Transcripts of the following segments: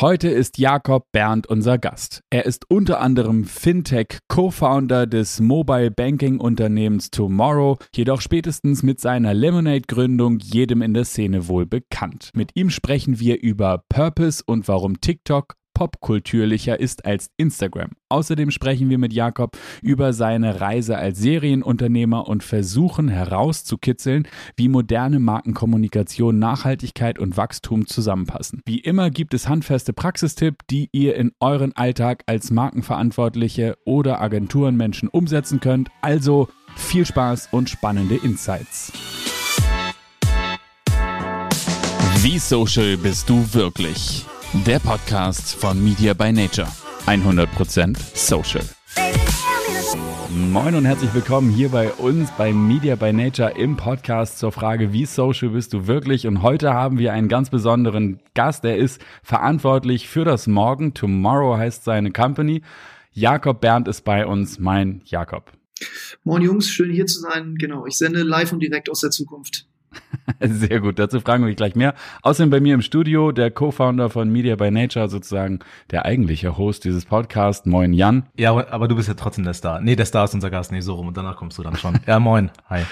Heute ist Jakob Berndt unser Gast. Er ist unter anderem Fintech-Co-Founder des Mobile Banking-Unternehmens Tomorrow, jedoch spätestens mit seiner Lemonade-Gründung jedem in der Szene wohl bekannt. Mit ihm sprechen wir über Purpose und warum TikTok popkultürlicher ist als Instagram. Außerdem sprechen wir mit Jakob über seine Reise als Serienunternehmer und versuchen herauszukitzeln, wie moderne Markenkommunikation, Nachhaltigkeit und Wachstum zusammenpassen. Wie immer gibt es handfeste Praxistipps, die ihr in euren Alltag als Markenverantwortliche oder Agenturenmenschen umsetzen könnt. Also viel Spaß und spannende Insights. Wie social bist du wirklich? Der Podcast von Media by Nature. 100% Social. Moin und herzlich willkommen hier bei uns bei Media by Nature im Podcast zur Frage, wie social bist du wirklich? Und heute haben wir einen ganz besonderen Gast, der ist verantwortlich für das Morgen. Tomorrow heißt seine Company. Jakob Berndt ist bei uns, mein Jakob. Moin Jungs, schön hier zu sein. Genau, ich sende live und direkt aus der Zukunft. Sehr gut, dazu fragen wir gleich mehr. Außerdem bei mir im Studio der Co-Founder von Media by Nature, sozusagen der eigentliche Host dieses Podcasts. Moin Jan. Ja, aber du bist ja trotzdem der Star. Nee, der Star ist unser Gast, nee, so rum und danach kommst du dann schon. ja, moin, hi.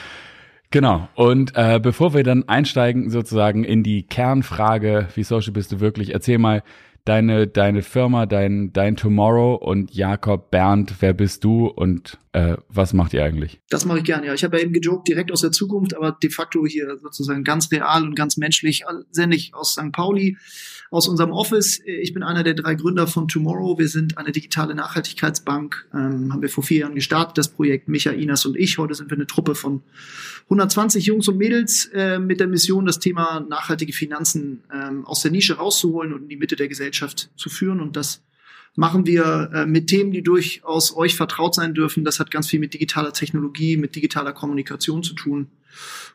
Genau. Und äh, bevor wir dann einsteigen sozusagen in die Kernfrage, wie social bist du wirklich, erzähl mal, deine, deine Firma, dein, dein Tomorrow und Jakob Bernd, wer bist du und äh, was macht ihr eigentlich? Das mache ich gerne, ja. Ich habe ja eben gejoked, direkt aus der Zukunft, aber de facto hier sozusagen ganz real und ganz menschlich, sende ich aus St. Pauli, aus unserem Office. Ich bin einer der drei Gründer von Tomorrow. Wir sind eine digitale Nachhaltigkeitsbank, ähm, haben wir vor vier Jahren gestartet, das Projekt Micha, Inas und ich. Heute sind wir eine Truppe von 120 Jungs und Mädels äh, mit der Mission, das Thema nachhaltige Finanzen ähm, aus der Nische rauszuholen und in die Mitte der Gesellschaft zu führen. Und das machen wir äh, mit Themen, die durchaus euch vertraut sein dürfen. Das hat ganz viel mit digitaler Technologie, mit digitaler Kommunikation zu tun.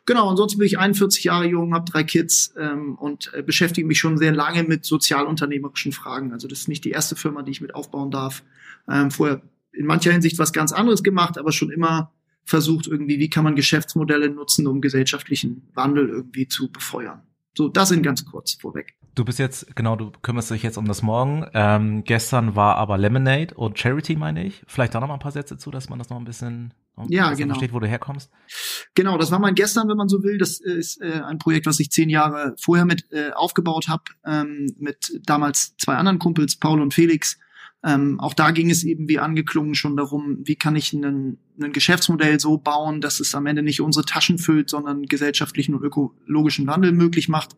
Genau, ansonsten bin ich 41 Jahre jung, habe drei Kids ähm, und äh, beschäftige mich schon sehr lange mit sozialunternehmerischen Fragen. Also das ist nicht die erste Firma, die ich mit aufbauen darf. Ähm, vorher in mancher Hinsicht was ganz anderes gemacht, aber schon immer versucht irgendwie, wie kann man Geschäftsmodelle nutzen, um gesellschaftlichen Wandel irgendwie zu befeuern. So, das sind ganz kurz vorweg. Du bist jetzt, genau, du kümmerst dich jetzt um das Morgen. Ähm, gestern war aber Lemonade und Charity, meine ich. Vielleicht da noch mal ein paar Sätze zu, dass man das noch ein bisschen ja, genau. versteht, wo du herkommst. Genau, das war mein gestern, wenn man so will. Das ist äh, ein Projekt, was ich zehn Jahre vorher mit äh, aufgebaut habe, ähm, mit damals zwei anderen Kumpels, Paul und Felix. Ähm, auch da ging es eben wie angeklungen schon darum, wie kann ich ein Geschäftsmodell so bauen, dass es am Ende nicht unsere Taschen füllt, sondern gesellschaftlichen und ökologischen Wandel möglich macht.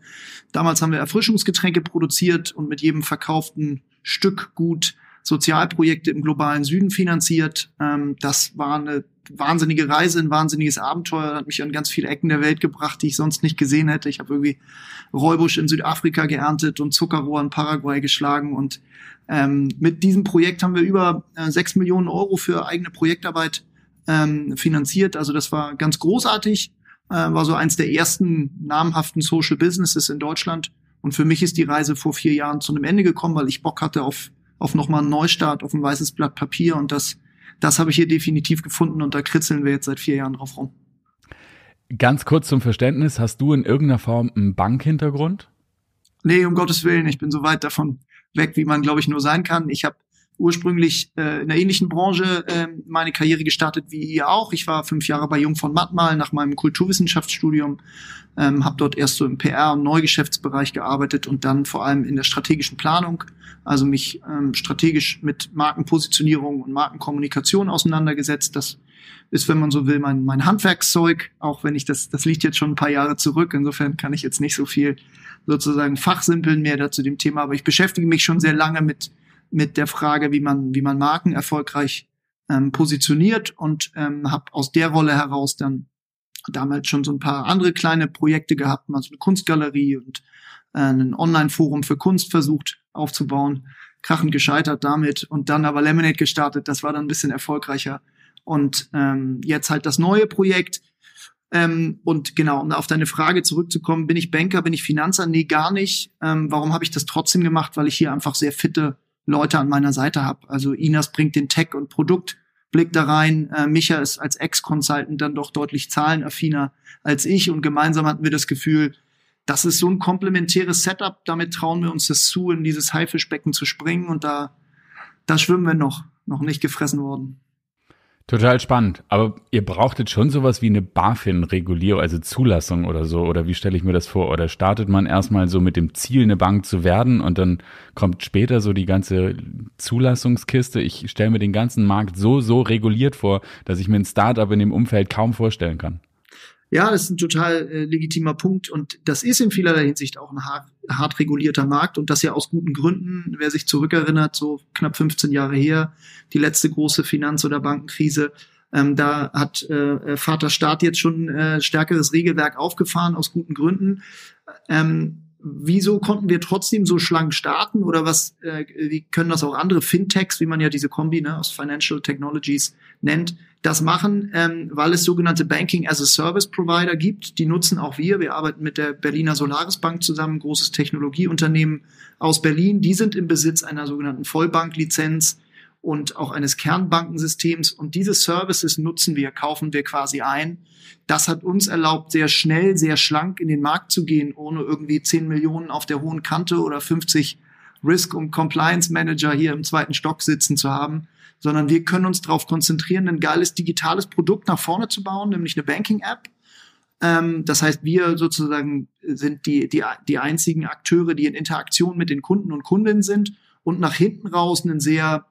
Damals haben wir Erfrischungsgetränke produziert und mit jedem verkauften Stück gut Sozialprojekte im globalen Süden finanziert. Ähm, das war eine wahnsinnige Reise, ein wahnsinniges Abenteuer, hat mich an ganz viele Ecken der Welt gebracht, die ich sonst nicht gesehen hätte. Ich habe irgendwie Räubusch in Südafrika geerntet und Zuckerrohr in Paraguay geschlagen und ähm, mit diesem Projekt haben wir über äh, sechs Millionen Euro für eigene Projektarbeit ähm, finanziert. Also das war ganz großartig, äh, war so eins der ersten namhaften Social Businesses in Deutschland. Und für mich ist die Reise vor vier Jahren zu einem Ende gekommen, weil ich Bock hatte auf, auf nochmal einen Neustart, auf ein weißes Blatt Papier. Und das, das habe ich hier definitiv gefunden und da kritzeln wir jetzt seit vier Jahren drauf rum. Ganz kurz zum Verständnis, hast du in irgendeiner Form einen Bankhintergrund? Nee, um Gottes Willen, ich bin so weit davon weg, wie man, glaube ich, nur sein kann. Ich habe ursprünglich äh, in einer ähnlichen Branche äh, meine Karriere gestartet wie ihr auch. Ich war fünf Jahre bei Jung von Mattmal nach meinem Kulturwissenschaftsstudium, ähm, habe dort erst so im PR- und Neugeschäftsbereich gearbeitet und dann vor allem in der strategischen Planung, also mich ähm, strategisch mit Markenpositionierung und Markenkommunikation auseinandergesetzt. Das ist, wenn man so will, mein, mein Handwerkszeug, auch wenn ich das, das liegt jetzt schon ein paar Jahre zurück. Insofern kann ich jetzt nicht so viel sozusagen fachsimpeln mehr dazu dem Thema, aber ich beschäftige mich schon sehr lange mit, mit der Frage, wie man, wie man Marken erfolgreich ähm, positioniert und ähm, habe aus der Rolle heraus dann damals schon so ein paar andere kleine Projekte gehabt, mal so eine Kunstgalerie und äh, ein Online-Forum für Kunst versucht aufzubauen, krachend gescheitert damit und dann aber Lemonade gestartet, das war dann ein bisschen erfolgreicher und ähm, jetzt halt das neue Projekt, ähm, und genau, um auf deine Frage zurückzukommen, bin ich Banker, bin ich Finanzer? Nee, gar nicht. Ähm, warum habe ich das trotzdem gemacht? Weil ich hier einfach sehr fitte Leute an meiner Seite habe. Also Inas bringt den Tech- und Produktblick da rein. Äh, Micha ist als Ex-Consultant dann doch deutlich zahlenaffiner als ich. Und gemeinsam hatten wir das Gefühl, das ist so ein komplementäres Setup. Damit trauen wir uns das zu, in dieses Haifischbecken zu springen und da, da schwimmen wir noch, noch nicht gefressen worden. Total spannend. Aber ihr brauchtet schon sowas wie eine BaFin-Regulierung, also Zulassung oder so. Oder wie stelle ich mir das vor? Oder startet man erstmal so mit dem Ziel, eine Bank zu werden und dann kommt später so die ganze Zulassungskiste? Ich stelle mir den ganzen Markt so, so reguliert vor, dass ich mir ein Startup in dem Umfeld kaum vorstellen kann. Ja, das ist ein total äh, legitimer Punkt und das ist in vielerlei Hinsicht auch ein hart, hart regulierter Markt und das ja aus guten Gründen. Wer sich zurückerinnert, so knapp 15 Jahre her, die letzte große Finanz- oder Bankenkrise, ähm, da hat äh, Vater Staat jetzt schon äh, stärkeres Regelwerk aufgefahren aus guten Gründen. Ähm, wieso konnten wir trotzdem so schlank starten oder was, äh, wie können das auch andere Fintechs, wie man ja diese Kombi ne, aus Financial Technologies nennt, das machen, ähm, weil es sogenannte Banking as a Service Provider gibt. Die nutzen auch wir. Wir arbeiten mit der Berliner Solaris Bank zusammen, großes Technologieunternehmen aus Berlin. Die sind im Besitz einer sogenannten Vollbanklizenz und auch eines Kernbankensystems. Und diese Services nutzen wir, kaufen wir quasi ein. Das hat uns erlaubt, sehr schnell, sehr schlank in den Markt zu gehen, ohne irgendwie 10 Millionen auf der hohen Kante oder 50 Risk- und Compliance-Manager hier im zweiten Stock sitzen zu haben, sondern wir können uns darauf konzentrieren, ein geiles digitales Produkt nach vorne zu bauen, nämlich eine Banking-App. Ähm, das heißt, wir sozusagen sind die, die, die einzigen Akteure, die in Interaktion mit den Kunden und Kundinnen sind und nach hinten raus einen sehr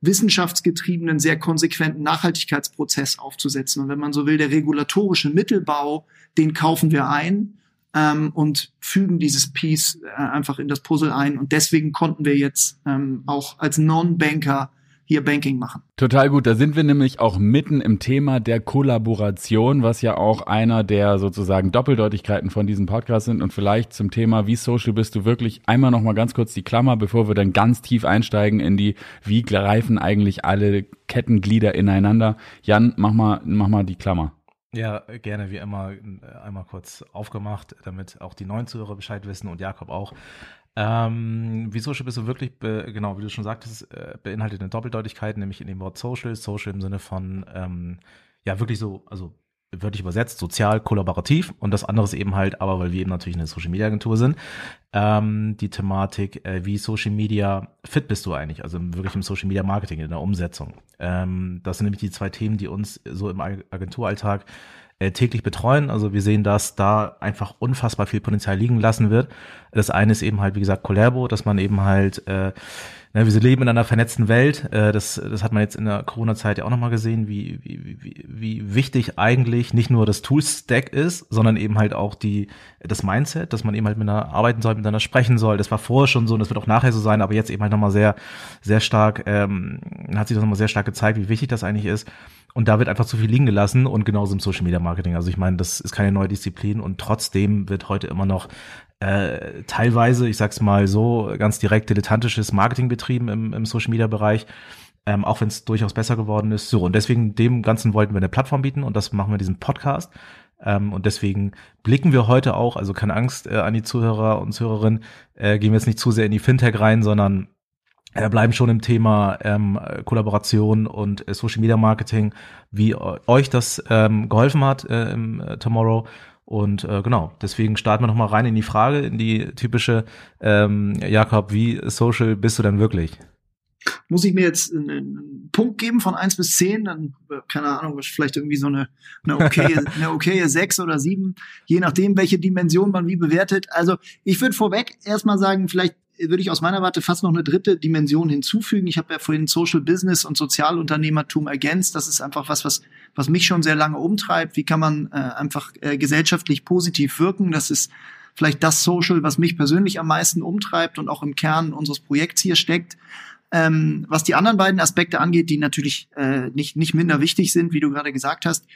wissenschaftsgetriebenen, sehr konsequenten Nachhaltigkeitsprozess aufzusetzen. Und wenn man so will, der regulatorische Mittelbau, den kaufen wir ein ähm, und fügen dieses Piece äh, einfach in das Puzzle ein. Und deswegen konnten wir jetzt ähm, auch als Non-Banker hier Banking machen. Total gut. Da sind wir nämlich auch mitten im Thema der Kollaboration, was ja auch einer der sozusagen Doppeldeutigkeiten von diesem Podcast sind. Und vielleicht zum Thema, wie social bist du wirklich, einmal nochmal ganz kurz die Klammer, bevor wir dann ganz tief einsteigen in die, wie greifen eigentlich alle Kettenglieder ineinander. Jan, mach mal, mach mal die Klammer. Ja, gerne, wie immer, einmal kurz aufgemacht, damit auch die neuen Zuhörer Bescheid wissen und Jakob auch. Ähm, wie Social bist du wirklich, genau, wie du schon sagtest, äh, beinhaltet eine Doppeldeutigkeit, nämlich in dem Wort Social. Social im Sinne von, ähm, ja, wirklich so, also wörtlich übersetzt, sozial, kollaborativ und das andere ist eben halt, aber weil wir eben natürlich eine Social Media Agentur sind, ähm, die Thematik, äh, wie Social Media fit bist du eigentlich, also wirklich im Social Media Marketing, in der Umsetzung. Ähm, das sind nämlich die zwei Themen, die uns so im Agenturalltag äh, täglich betreuen. Also wir sehen, dass da einfach unfassbar viel Potenzial liegen lassen wird. Das eine ist eben halt, wie gesagt, Collabo, dass man eben halt äh, Ne, wir leben in einer vernetzten Welt. Äh, das, das hat man jetzt in der Corona-Zeit ja auch nochmal gesehen, wie, wie, wie, wie wichtig eigentlich nicht nur das Tool-Stack ist, sondern eben halt auch die, das Mindset, dass man eben halt miteinander arbeiten soll, miteinander sprechen soll. Das war vorher schon so und das wird auch nachher so sein, aber jetzt eben halt nochmal sehr, sehr stark, ähm, hat sich das nochmal sehr stark gezeigt, wie wichtig das eigentlich ist. Und da wird einfach zu viel liegen gelassen und genauso im Social Media Marketing. Also ich meine, das ist keine neue Disziplin und trotzdem wird heute immer noch äh, teilweise, ich sag's mal so, ganz direkt dilettantisches Marketing betrieben im, im Social Media Bereich. Ähm, auch wenn es durchaus besser geworden ist. So, und deswegen dem Ganzen wollten wir eine Plattform bieten und das machen wir in diesem Podcast. Ähm, und deswegen blicken wir heute auch, also keine Angst äh, an die Zuhörer und Zuhörerinnen, äh, gehen wir jetzt nicht zu sehr in die Fintech rein, sondern äh, bleiben schon im Thema ähm, Kollaboration und äh, Social Media Marketing, wie euch das ähm, geholfen hat äh, im äh, Tomorrow und äh, genau, deswegen starten wir nochmal rein in die Frage, in die typische, ähm, Jakob, wie social bist du denn wirklich? Muss ich mir jetzt einen Punkt geben von eins bis zehn, dann, äh, keine Ahnung, vielleicht irgendwie so eine, eine okay, eine okay sechs oder sieben, je nachdem, welche Dimension man wie bewertet. Also ich würde vorweg erstmal sagen, vielleicht würde ich aus meiner Warte fast noch eine dritte Dimension hinzufügen. Ich habe ja vorhin Social Business und Sozialunternehmertum ergänzt. Das ist einfach was, was, was mich schon sehr lange umtreibt. Wie kann man äh, einfach äh, gesellschaftlich positiv wirken? Das ist vielleicht das Social, was mich persönlich am meisten umtreibt und auch im Kern unseres Projekts hier steckt. Ähm, was die anderen beiden Aspekte angeht, die natürlich äh, nicht, nicht minder wichtig sind, wie du gerade gesagt hast.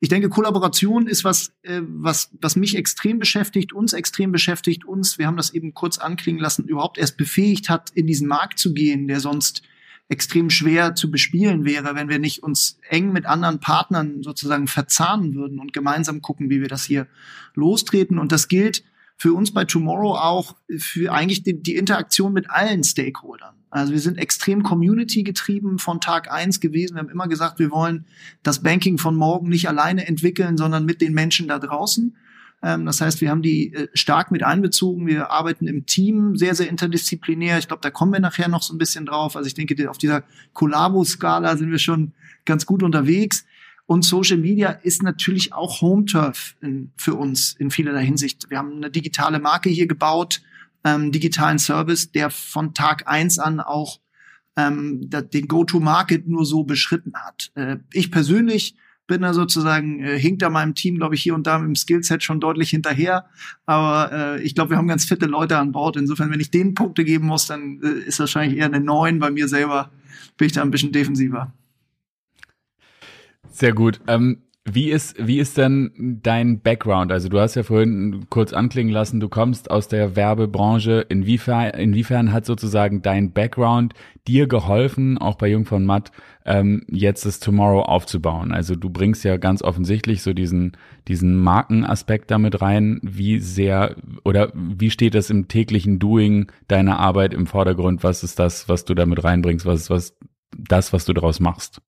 Ich denke, Kollaboration ist was, äh, was, was mich extrem beschäftigt, uns extrem beschäftigt, uns, wir haben das eben kurz anklingen lassen, überhaupt erst befähigt hat, in diesen Markt zu gehen, der sonst extrem schwer zu bespielen wäre, wenn wir nicht uns eng mit anderen Partnern sozusagen verzahnen würden und gemeinsam gucken, wie wir das hier lostreten. Und das gilt für uns bei Tomorrow auch für eigentlich die, die Interaktion mit allen Stakeholdern. Also wir sind extrem Community getrieben von Tag eins gewesen. Wir haben immer gesagt, wir wollen das Banking von morgen nicht alleine entwickeln, sondern mit den Menschen da draußen. Ähm, das heißt, wir haben die äh, stark mit einbezogen. Wir arbeiten im Team sehr, sehr interdisziplinär. Ich glaube, da kommen wir nachher noch so ein bisschen drauf. Also ich denke, auf dieser Collabo-Skala sind wir schon ganz gut unterwegs. Und Social Media ist natürlich auch Home Turf in, für uns in vielerlei Hinsicht. Wir haben eine digitale Marke hier gebaut, ähm, digitalen Service, der von Tag eins an auch ähm, den Go-to-Market nur so beschritten hat. Äh, ich persönlich bin da sozusagen, äh, hinkt da meinem Team, glaube ich, hier und da mit dem Skillset schon deutlich hinterher. Aber äh, ich glaube, wir haben ganz fitte Leute an Bord. Insofern, wenn ich denen Punkte geben muss, dann äh, ist wahrscheinlich eher eine 9. Bei mir selber bin ich da ein bisschen defensiver. Sehr gut. Ähm, wie ist, wie ist denn dein Background? Also du hast ja vorhin kurz anklingen lassen, du kommst aus der Werbebranche. Inwiefern, inwiefern hat sozusagen dein Background dir geholfen, auch bei Jung von Matt, ähm, jetzt das Tomorrow aufzubauen? Also du bringst ja ganz offensichtlich so diesen, diesen Markenaspekt damit rein. Wie sehr oder wie steht das im täglichen Doing deiner Arbeit im Vordergrund? Was ist das, was du damit reinbringst? Was ist was, das, was du daraus machst?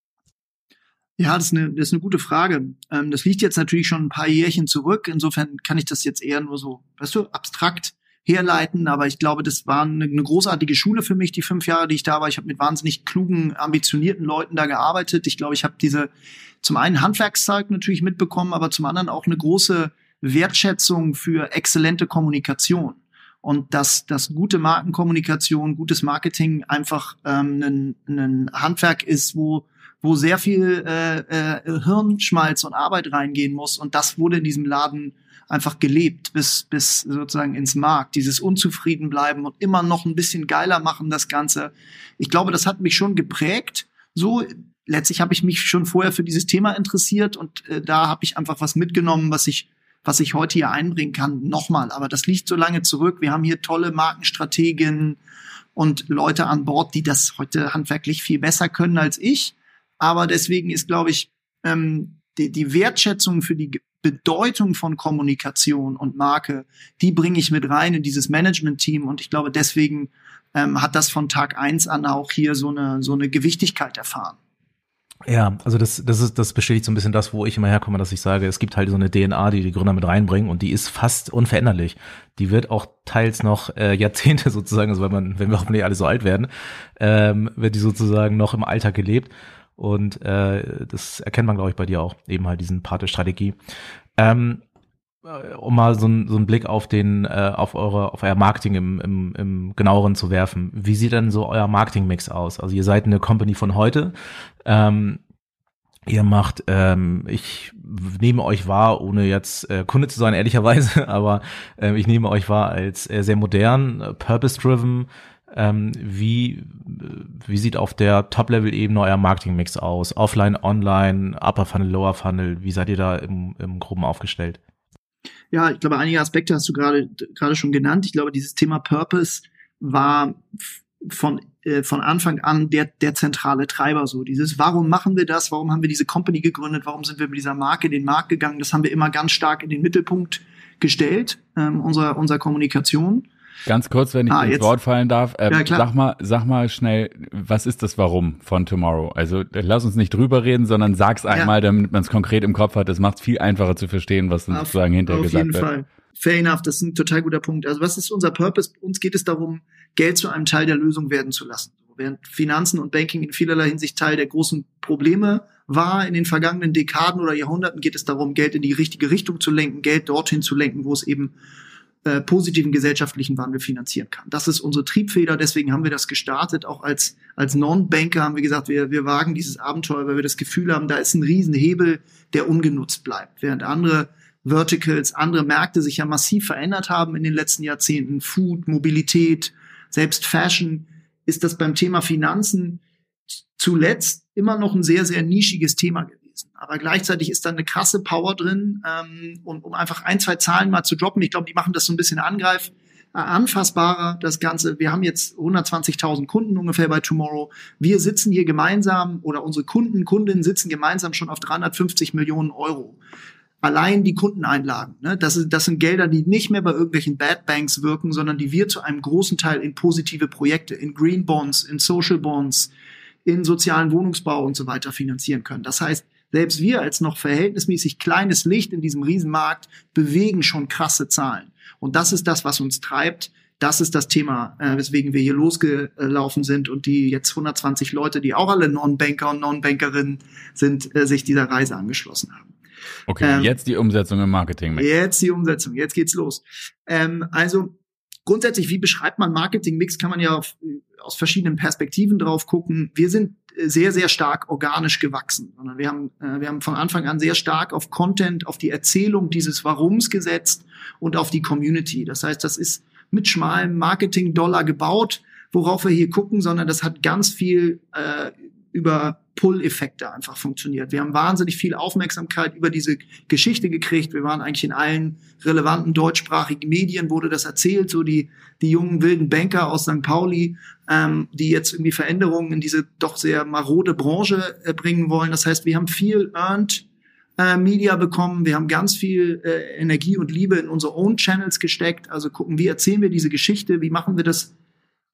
Ja, das ist eine, das ist eine gute Frage. Ähm, das liegt jetzt natürlich schon ein paar Jährchen zurück. Insofern kann ich das jetzt eher nur so, weißt du, abstrakt herleiten. Aber ich glaube, das war eine, eine großartige Schule für mich, die fünf Jahre, die ich da war. Ich habe mit wahnsinnig klugen, ambitionierten Leuten da gearbeitet. Ich glaube, ich habe diese zum einen Handwerkszeug natürlich mitbekommen, aber zum anderen auch eine große Wertschätzung für exzellente Kommunikation und dass, dass gute Markenkommunikation, gutes Marketing einfach ähm, ein, ein Handwerk ist, wo wo sehr viel äh, äh, Hirnschmalz und Arbeit reingehen muss. Und das wurde in diesem Laden einfach gelebt bis, bis sozusagen ins Markt. Dieses unzufrieden bleiben und immer noch ein bisschen geiler machen, das Ganze. Ich glaube, das hat mich schon geprägt. So, letztlich habe ich mich schon vorher für dieses Thema interessiert und äh, da habe ich einfach was mitgenommen, was ich was ich heute hier einbringen kann, nochmal. Aber das liegt so lange zurück. Wir haben hier tolle Markenstrategien und Leute an Bord, die das heute handwerklich viel besser können als ich. Aber deswegen ist, glaube ich, ähm, die, die Wertschätzung für die Bedeutung von Kommunikation und Marke, die bringe ich mit rein in dieses Management-Team. Und ich glaube, deswegen ähm, hat das von Tag eins an auch hier so eine, so eine Gewichtigkeit erfahren. Ja, also das, das ist, das bestätigt so ein bisschen das, wo ich immer herkomme, dass ich sage, es gibt halt so eine DNA, die die Gründer mit reinbringen und die ist fast unveränderlich. Die wird auch teils noch äh, Jahrzehnte sozusagen, also wenn man, wenn wir hoffentlich alle so alt werden, ähm, wird die sozusagen noch im Alltag gelebt. Und äh, das erkennt man, glaube ich, bei dir auch, eben halt diesen Part der Strategie. Ähm, äh, um mal so, so einen Blick auf den, äh, auf eure, auf euer Marketing im, im, im genaueren zu werfen. Wie sieht denn so euer Marketing-Mix aus? Also ihr seid eine Company von heute. Ähm, ihr macht, ähm, ich nehme euch wahr, ohne jetzt äh, Kunde zu sein, ehrlicherweise, aber äh, ich nehme euch wahr als äh, sehr modern, äh, purpose-driven, ähm, wie, wie sieht auf der Top-Level-Ebene euer Marketing-Mix aus? Offline, online, Upper Funnel, Lower Funnel, wie seid ihr da im, im Groben aufgestellt? Ja, ich glaube, einige Aspekte hast du gerade gerade schon genannt. Ich glaube, dieses Thema Purpose war von äh, von Anfang an der der zentrale Treiber so dieses warum machen wir das warum haben wir diese Company gegründet warum sind wir mit dieser Marke in den Markt gegangen das haben wir immer ganz stark in den Mittelpunkt gestellt ähm, unserer unserer Kommunikation Ganz kurz, wenn ich ah, ins jetzt. Wort fallen darf, äh, ja, sag mal, sag mal schnell, was ist das Warum von Tomorrow? Also lass uns nicht drüber reden, sondern sag's einmal, ja. damit man es konkret im Kopf hat. Das macht es viel einfacher zu verstehen, was dann auf, sozusagen hinterher gesagt wird. Auf jeden Fall. Fair enough, das ist ein total guter Punkt. Also was ist unser Purpose? Uns geht es darum, Geld zu einem Teil der Lösung werden zu lassen. Während Finanzen und Banking in vielerlei Hinsicht Teil der großen Probleme war in den vergangenen Dekaden oder Jahrhunderten, geht es darum, Geld in die richtige Richtung zu lenken, Geld dorthin zu lenken, wo es eben äh, positiven gesellschaftlichen Wandel finanzieren kann. Das ist unsere Triebfeder, deswegen haben wir das gestartet. Auch als, als Non-Banker haben wir gesagt, wir, wir wagen dieses Abenteuer, weil wir das Gefühl haben, da ist ein Riesenhebel, der ungenutzt bleibt. Während andere Verticals, andere Märkte sich ja massiv verändert haben in den letzten Jahrzehnten, Food, Mobilität, selbst Fashion, ist das beim Thema Finanzen zuletzt immer noch ein sehr, sehr nischiges Thema gewesen. Aber gleichzeitig ist da eine krasse Power drin, ähm, und, um einfach ein, zwei Zahlen mal zu droppen. Ich glaube, die machen das so ein bisschen angreif, äh, anfassbarer, das Ganze. Wir haben jetzt 120.000 Kunden ungefähr bei Tomorrow. Wir sitzen hier gemeinsam oder unsere Kunden, Kundinnen sitzen gemeinsam schon auf 350 Millionen Euro. Allein die Kundeneinlagen, ne? das, ist, das sind Gelder, die nicht mehr bei irgendwelchen Bad Banks wirken, sondern die wir zu einem großen Teil in positive Projekte, in Green Bonds, in Social Bonds, in sozialen Wohnungsbau und so weiter finanzieren können. Das heißt, selbst wir als noch verhältnismäßig kleines Licht in diesem Riesenmarkt bewegen schon krasse Zahlen. Und das ist das, was uns treibt. Das ist das Thema, äh, weswegen wir hier losgelaufen sind und die jetzt 120 Leute, die auch alle Non-Banker und Non-Bankerinnen sind, äh, sich dieser Reise angeschlossen haben. Okay, ähm, jetzt die Umsetzung im Marketing. -Mix. Jetzt die Umsetzung, jetzt geht's los. Ähm, also grundsätzlich, wie beschreibt man Marketing-Mix, kann man ja auf, aus verschiedenen Perspektiven drauf gucken. Wir sind sehr, sehr stark organisch gewachsen. Sondern wir haben, äh, wir haben von Anfang an sehr stark auf Content, auf die Erzählung dieses Warums gesetzt und auf die Community. Das heißt, das ist mit schmalem Marketing-Dollar gebaut, worauf wir hier gucken, sondern das hat ganz viel äh, über Pull-Effekte einfach funktioniert. Wir haben wahnsinnig viel Aufmerksamkeit über diese Geschichte gekriegt. Wir waren eigentlich in allen relevanten deutschsprachigen Medien, wurde das erzählt, so die, die jungen wilden Banker aus St. Pauli, ähm, die jetzt irgendwie Veränderungen in diese doch sehr marode Branche äh, bringen wollen. Das heißt, wir haben viel Earned äh, Media bekommen. Wir haben ganz viel äh, Energie und Liebe in unsere Own Channels gesteckt. Also gucken, wie erzählen wir diese Geschichte? Wie machen wir das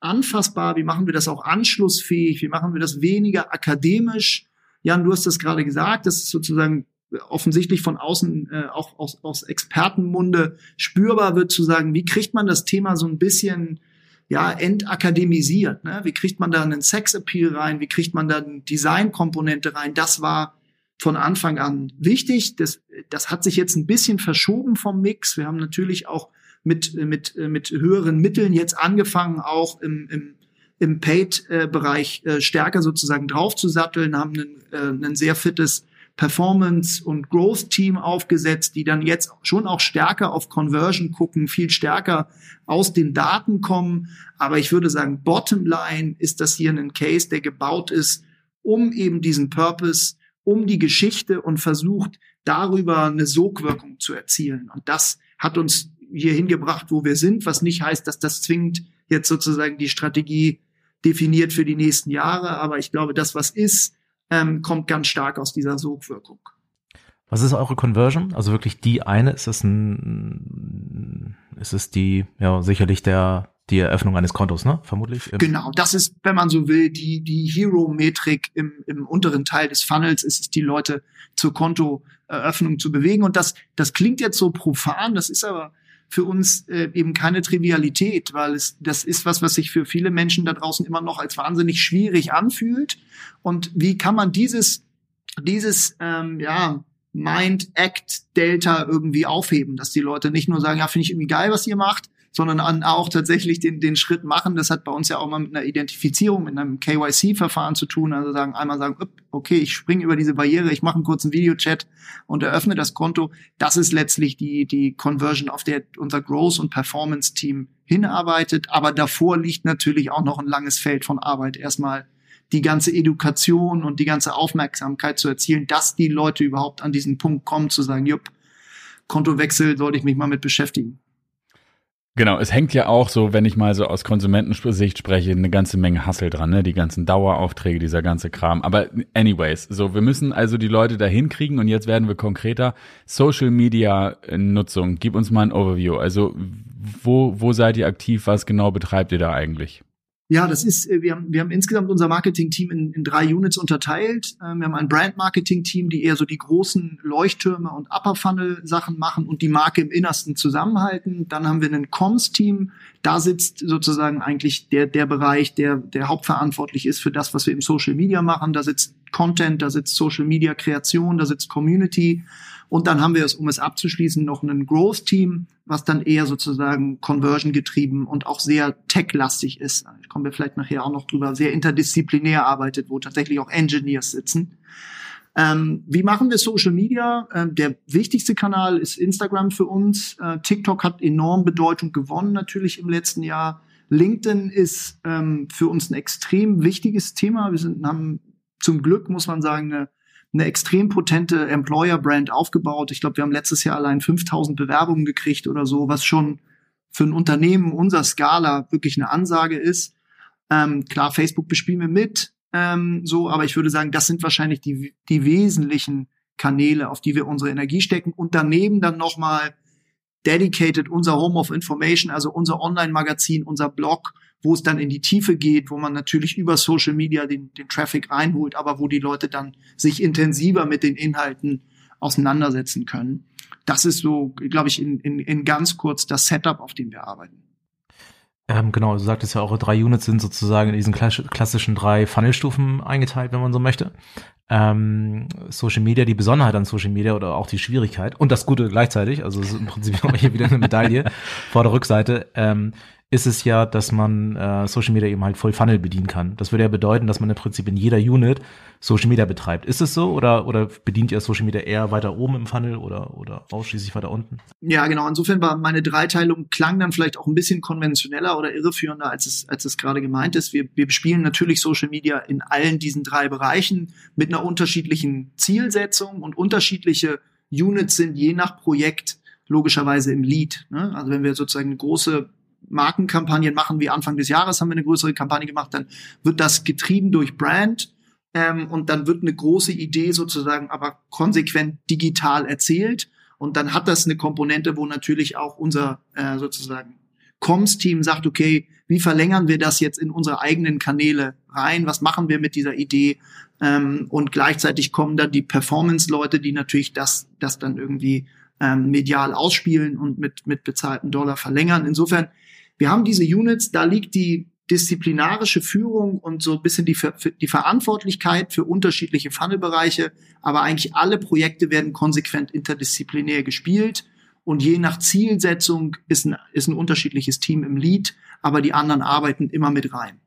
anfassbar? Wie machen wir das auch anschlussfähig? Wie machen wir das weniger akademisch? Jan, du hast das gerade gesagt, das ist sozusagen offensichtlich von außen äh, auch aus, aus Expertenmunde spürbar wird zu sagen, wie kriegt man das Thema so ein bisschen ja entakademisiert, ne? Wie kriegt man da einen Sexappeal rein? Wie kriegt man da eine Designkomponente rein? Das war von Anfang an wichtig. Das, das hat sich jetzt ein bisschen verschoben vom Mix. Wir haben natürlich auch mit, mit, mit höheren Mitteln jetzt angefangen, auch im, im, im Paid-Bereich äh, stärker sozusagen draufzusatteln, haben ein, äh, ein sehr fittes Performance- und Growth-Team aufgesetzt, die dann jetzt schon auch stärker auf Conversion gucken, viel stärker aus den Daten kommen. Aber ich würde sagen, bottom line ist das hier ein Case, der gebaut ist, um eben diesen Purpose, um die Geschichte und versucht, darüber eine Sogwirkung zu erzielen. Und das hat uns hier hingebracht, wo wir sind, was nicht heißt, dass das zwingend jetzt sozusagen die Strategie definiert für die nächsten Jahre. Aber ich glaube, das, was ist, ähm, kommt ganz stark aus dieser Sogwirkung. Was ist eure Conversion? Also wirklich die eine? Ist es ein, ist es die, ja, sicherlich der, die Eröffnung eines Kontos, ne? Vermutlich. Genau, das ist, wenn man so will, die, die Hero-Metrik im, im unteren Teil des Funnels ist es, die Leute zur Kontoeröffnung zu bewegen. Und das, das klingt jetzt so profan, das ist aber für uns äh, eben keine Trivialität, weil es das ist was, was sich für viele Menschen da draußen immer noch als wahnsinnig schwierig anfühlt. Und wie kann man dieses dieses ähm, ja Mind-Act-Delta irgendwie aufheben, dass die Leute nicht nur sagen, ja, finde ich irgendwie geil, was ihr macht, sondern an auch tatsächlich den, den Schritt machen. Das hat bei uns ja auch mal mit einer Identifizierung, mit einem KYC-Verfahren zu tun. Also sagen, einmal sagen, okay, ich springe über diese Barriere, ich mache einen kurzen Videochat und eröffne das Konto. Das ist letztlich die, die Conversion, auf der unser Growth- und Performance-Team hinarbeitet. Aber davor liegt natürlich auch noch ein langes Feld von Arbeit. Erstmal die ganze Education und die ganze Aufmerksamkeit zu erzielen, dass die Leute überhaupt an diesen Punkt kommen, zu sagen, jupp, Kontowechsel sollte ich mich mal mit beschäftigen. Genau, es hängt ja auch so, wenn ich mal so aus Konsumentensicht spreche, eine ganze Menge Hassel dran, ne? Die ganzen Daueraufträge, dieser ganze Kram. Aber anyways, so, wir müssen also die Leute dahin kriegen und jetzt werden wir konkreter. Social Media Nutzung, gib uns mal ein Overview. Also, wo, wo seid ihr aktiv? Was genau betreibt ihr da eigentlich? Ja, das ist, äh, wir haben, wir haben insgesamt unser Marketing-Team in, in drei Units unterteilt. Ähm, wir haben ein Brand-Marketing-Team, die eher so die großen Leuchttürme und Upper-Funnel-Sachen machen und die Marke im Innersten zusammenhalten. Dann haben wir ein Comms-Team. Da sitzt sozusagen eigentlich der, der Bereich, der, der hauptverantwortlich ist für das, was wir im Social Media machen. Da sitzt Content, da sitzt Social Media Kreation, da sitzt Community. Und dann haben wir es, um es abzuschließen, noch ein Growth-Team, was dann eher sozusagen Conversion getrieben und auch sehr tech-lastig ist. Da kommen wir vielleicht nachher auch noch drüber, sehr interdisziplinär arbeitet, wo tatsächlich auch Engineers sitzen. Ähm, wie machen wir Social Media? Ähm, der wichtigste Kanal ist Instagram für uns. Äh, TikTok hat enorm Bedeutung gewonnen natürlich im letzten Jahr. LinkedIn ist ähm, für uns ein extrem wichtiges Thema. Wir sind, haben zum Glück, muss man sagen, eine eine extrem potente Employer-Brand aufgebaut. Ich glaube, wir haben letztes Jahr allein 5000 Bewerbungen gekriegt oder so, was schon für ein Unternehmen unserer Skala wirklich eine Ansage ist. Ähm, klar, Facebook bespielen wir mit, ähm, so, aber ich würde sagen, das sind wahrscheinlich die, die wesentlichen Kanäle, auf die wir unsere Energie stecken und daneben dann nochmal dedicated unser Home of Information, also unser Online-Magazin, unser Blog, wo es dann in die Tiefe geht, wo man natürlich über Social Media den, den Traffic reinholt, aber wo die Leute dann sich intensiver mit den Inhalten auseinandersetzen können. Das ist so, glaube ich, in, in, in ganz kurz das Setup, auf dem wir arbeiten. Ähm, genau, du sagtest ja, eure drei Units sind sozusagen in diesen klassischen drei Funnelstufen eingeteilt, wenn man so möchte. Ähm, Social Media, die Besonderheit an Social Media oder auch die Schwierigkeit und das Gute gleichzeitig, also es ist im Prinzip hier wieder eine Medaille vor der Rückseite, ähm, ist es ja, dass man äh, Social Media eben halt voll Funnel bedienen kann. Das würde ja bedeuten, dass man im Prinzip in jeder Unit Social Media betreibt. Ist es so oder, oder bedient ihr Social Media eher weiter oben im Funnel oder, oder ausschließlich weiter unten? Ja, genau. Insofern war meine Dreiteilung klang dann vielleicht auch ein bisschen konventioneller oder irreführender, als es, als es gerade gemeint ist. Wir, wir bespielen natürlich Social Media in allen diesen drei Bereichen mit einer unterschiedlichen Zielsetzung und unterschiedliche Units sind je nach Projekt logischerweise im Lead. Ne? Also wenn wir sozusagen eine große Markenkampagnen machen, wie Anfang des Jahres haben wir eine größere Kampagne gemacht, dann wird das getrieben durch Brand ähm, und dann wird eine große Idee sozusagen aber konsequent digital erzählt und dann hat das eine Komponente, wo natürlich auch unser äh, sozusagen Comms-Team sagt, okay, wie verlängern wir das jetzt in unsere eigenen Kanäle rein? Was machen wir mit dieser Idee? Ähm, und gleichzeitig kommen da die Performance-Leute, die natürlich das, das dann irgendwie ähm, medial ausspielen und mit, mit bezahlten Dollar verlängern. Insofern wir haben diese Units, da liegt die disziplinarische Führung und so ein bisschen die, die Verantwortlichkeit für unterschiedliche Funnelbereiche, aber eigentlich alle Projekte werden konsequent interdisziplinär gespielt. Und je nach Zielsetzung ist ein, ist ein unterschiedliches Team im Lead, aber die anderen arbeiten immer mit rein.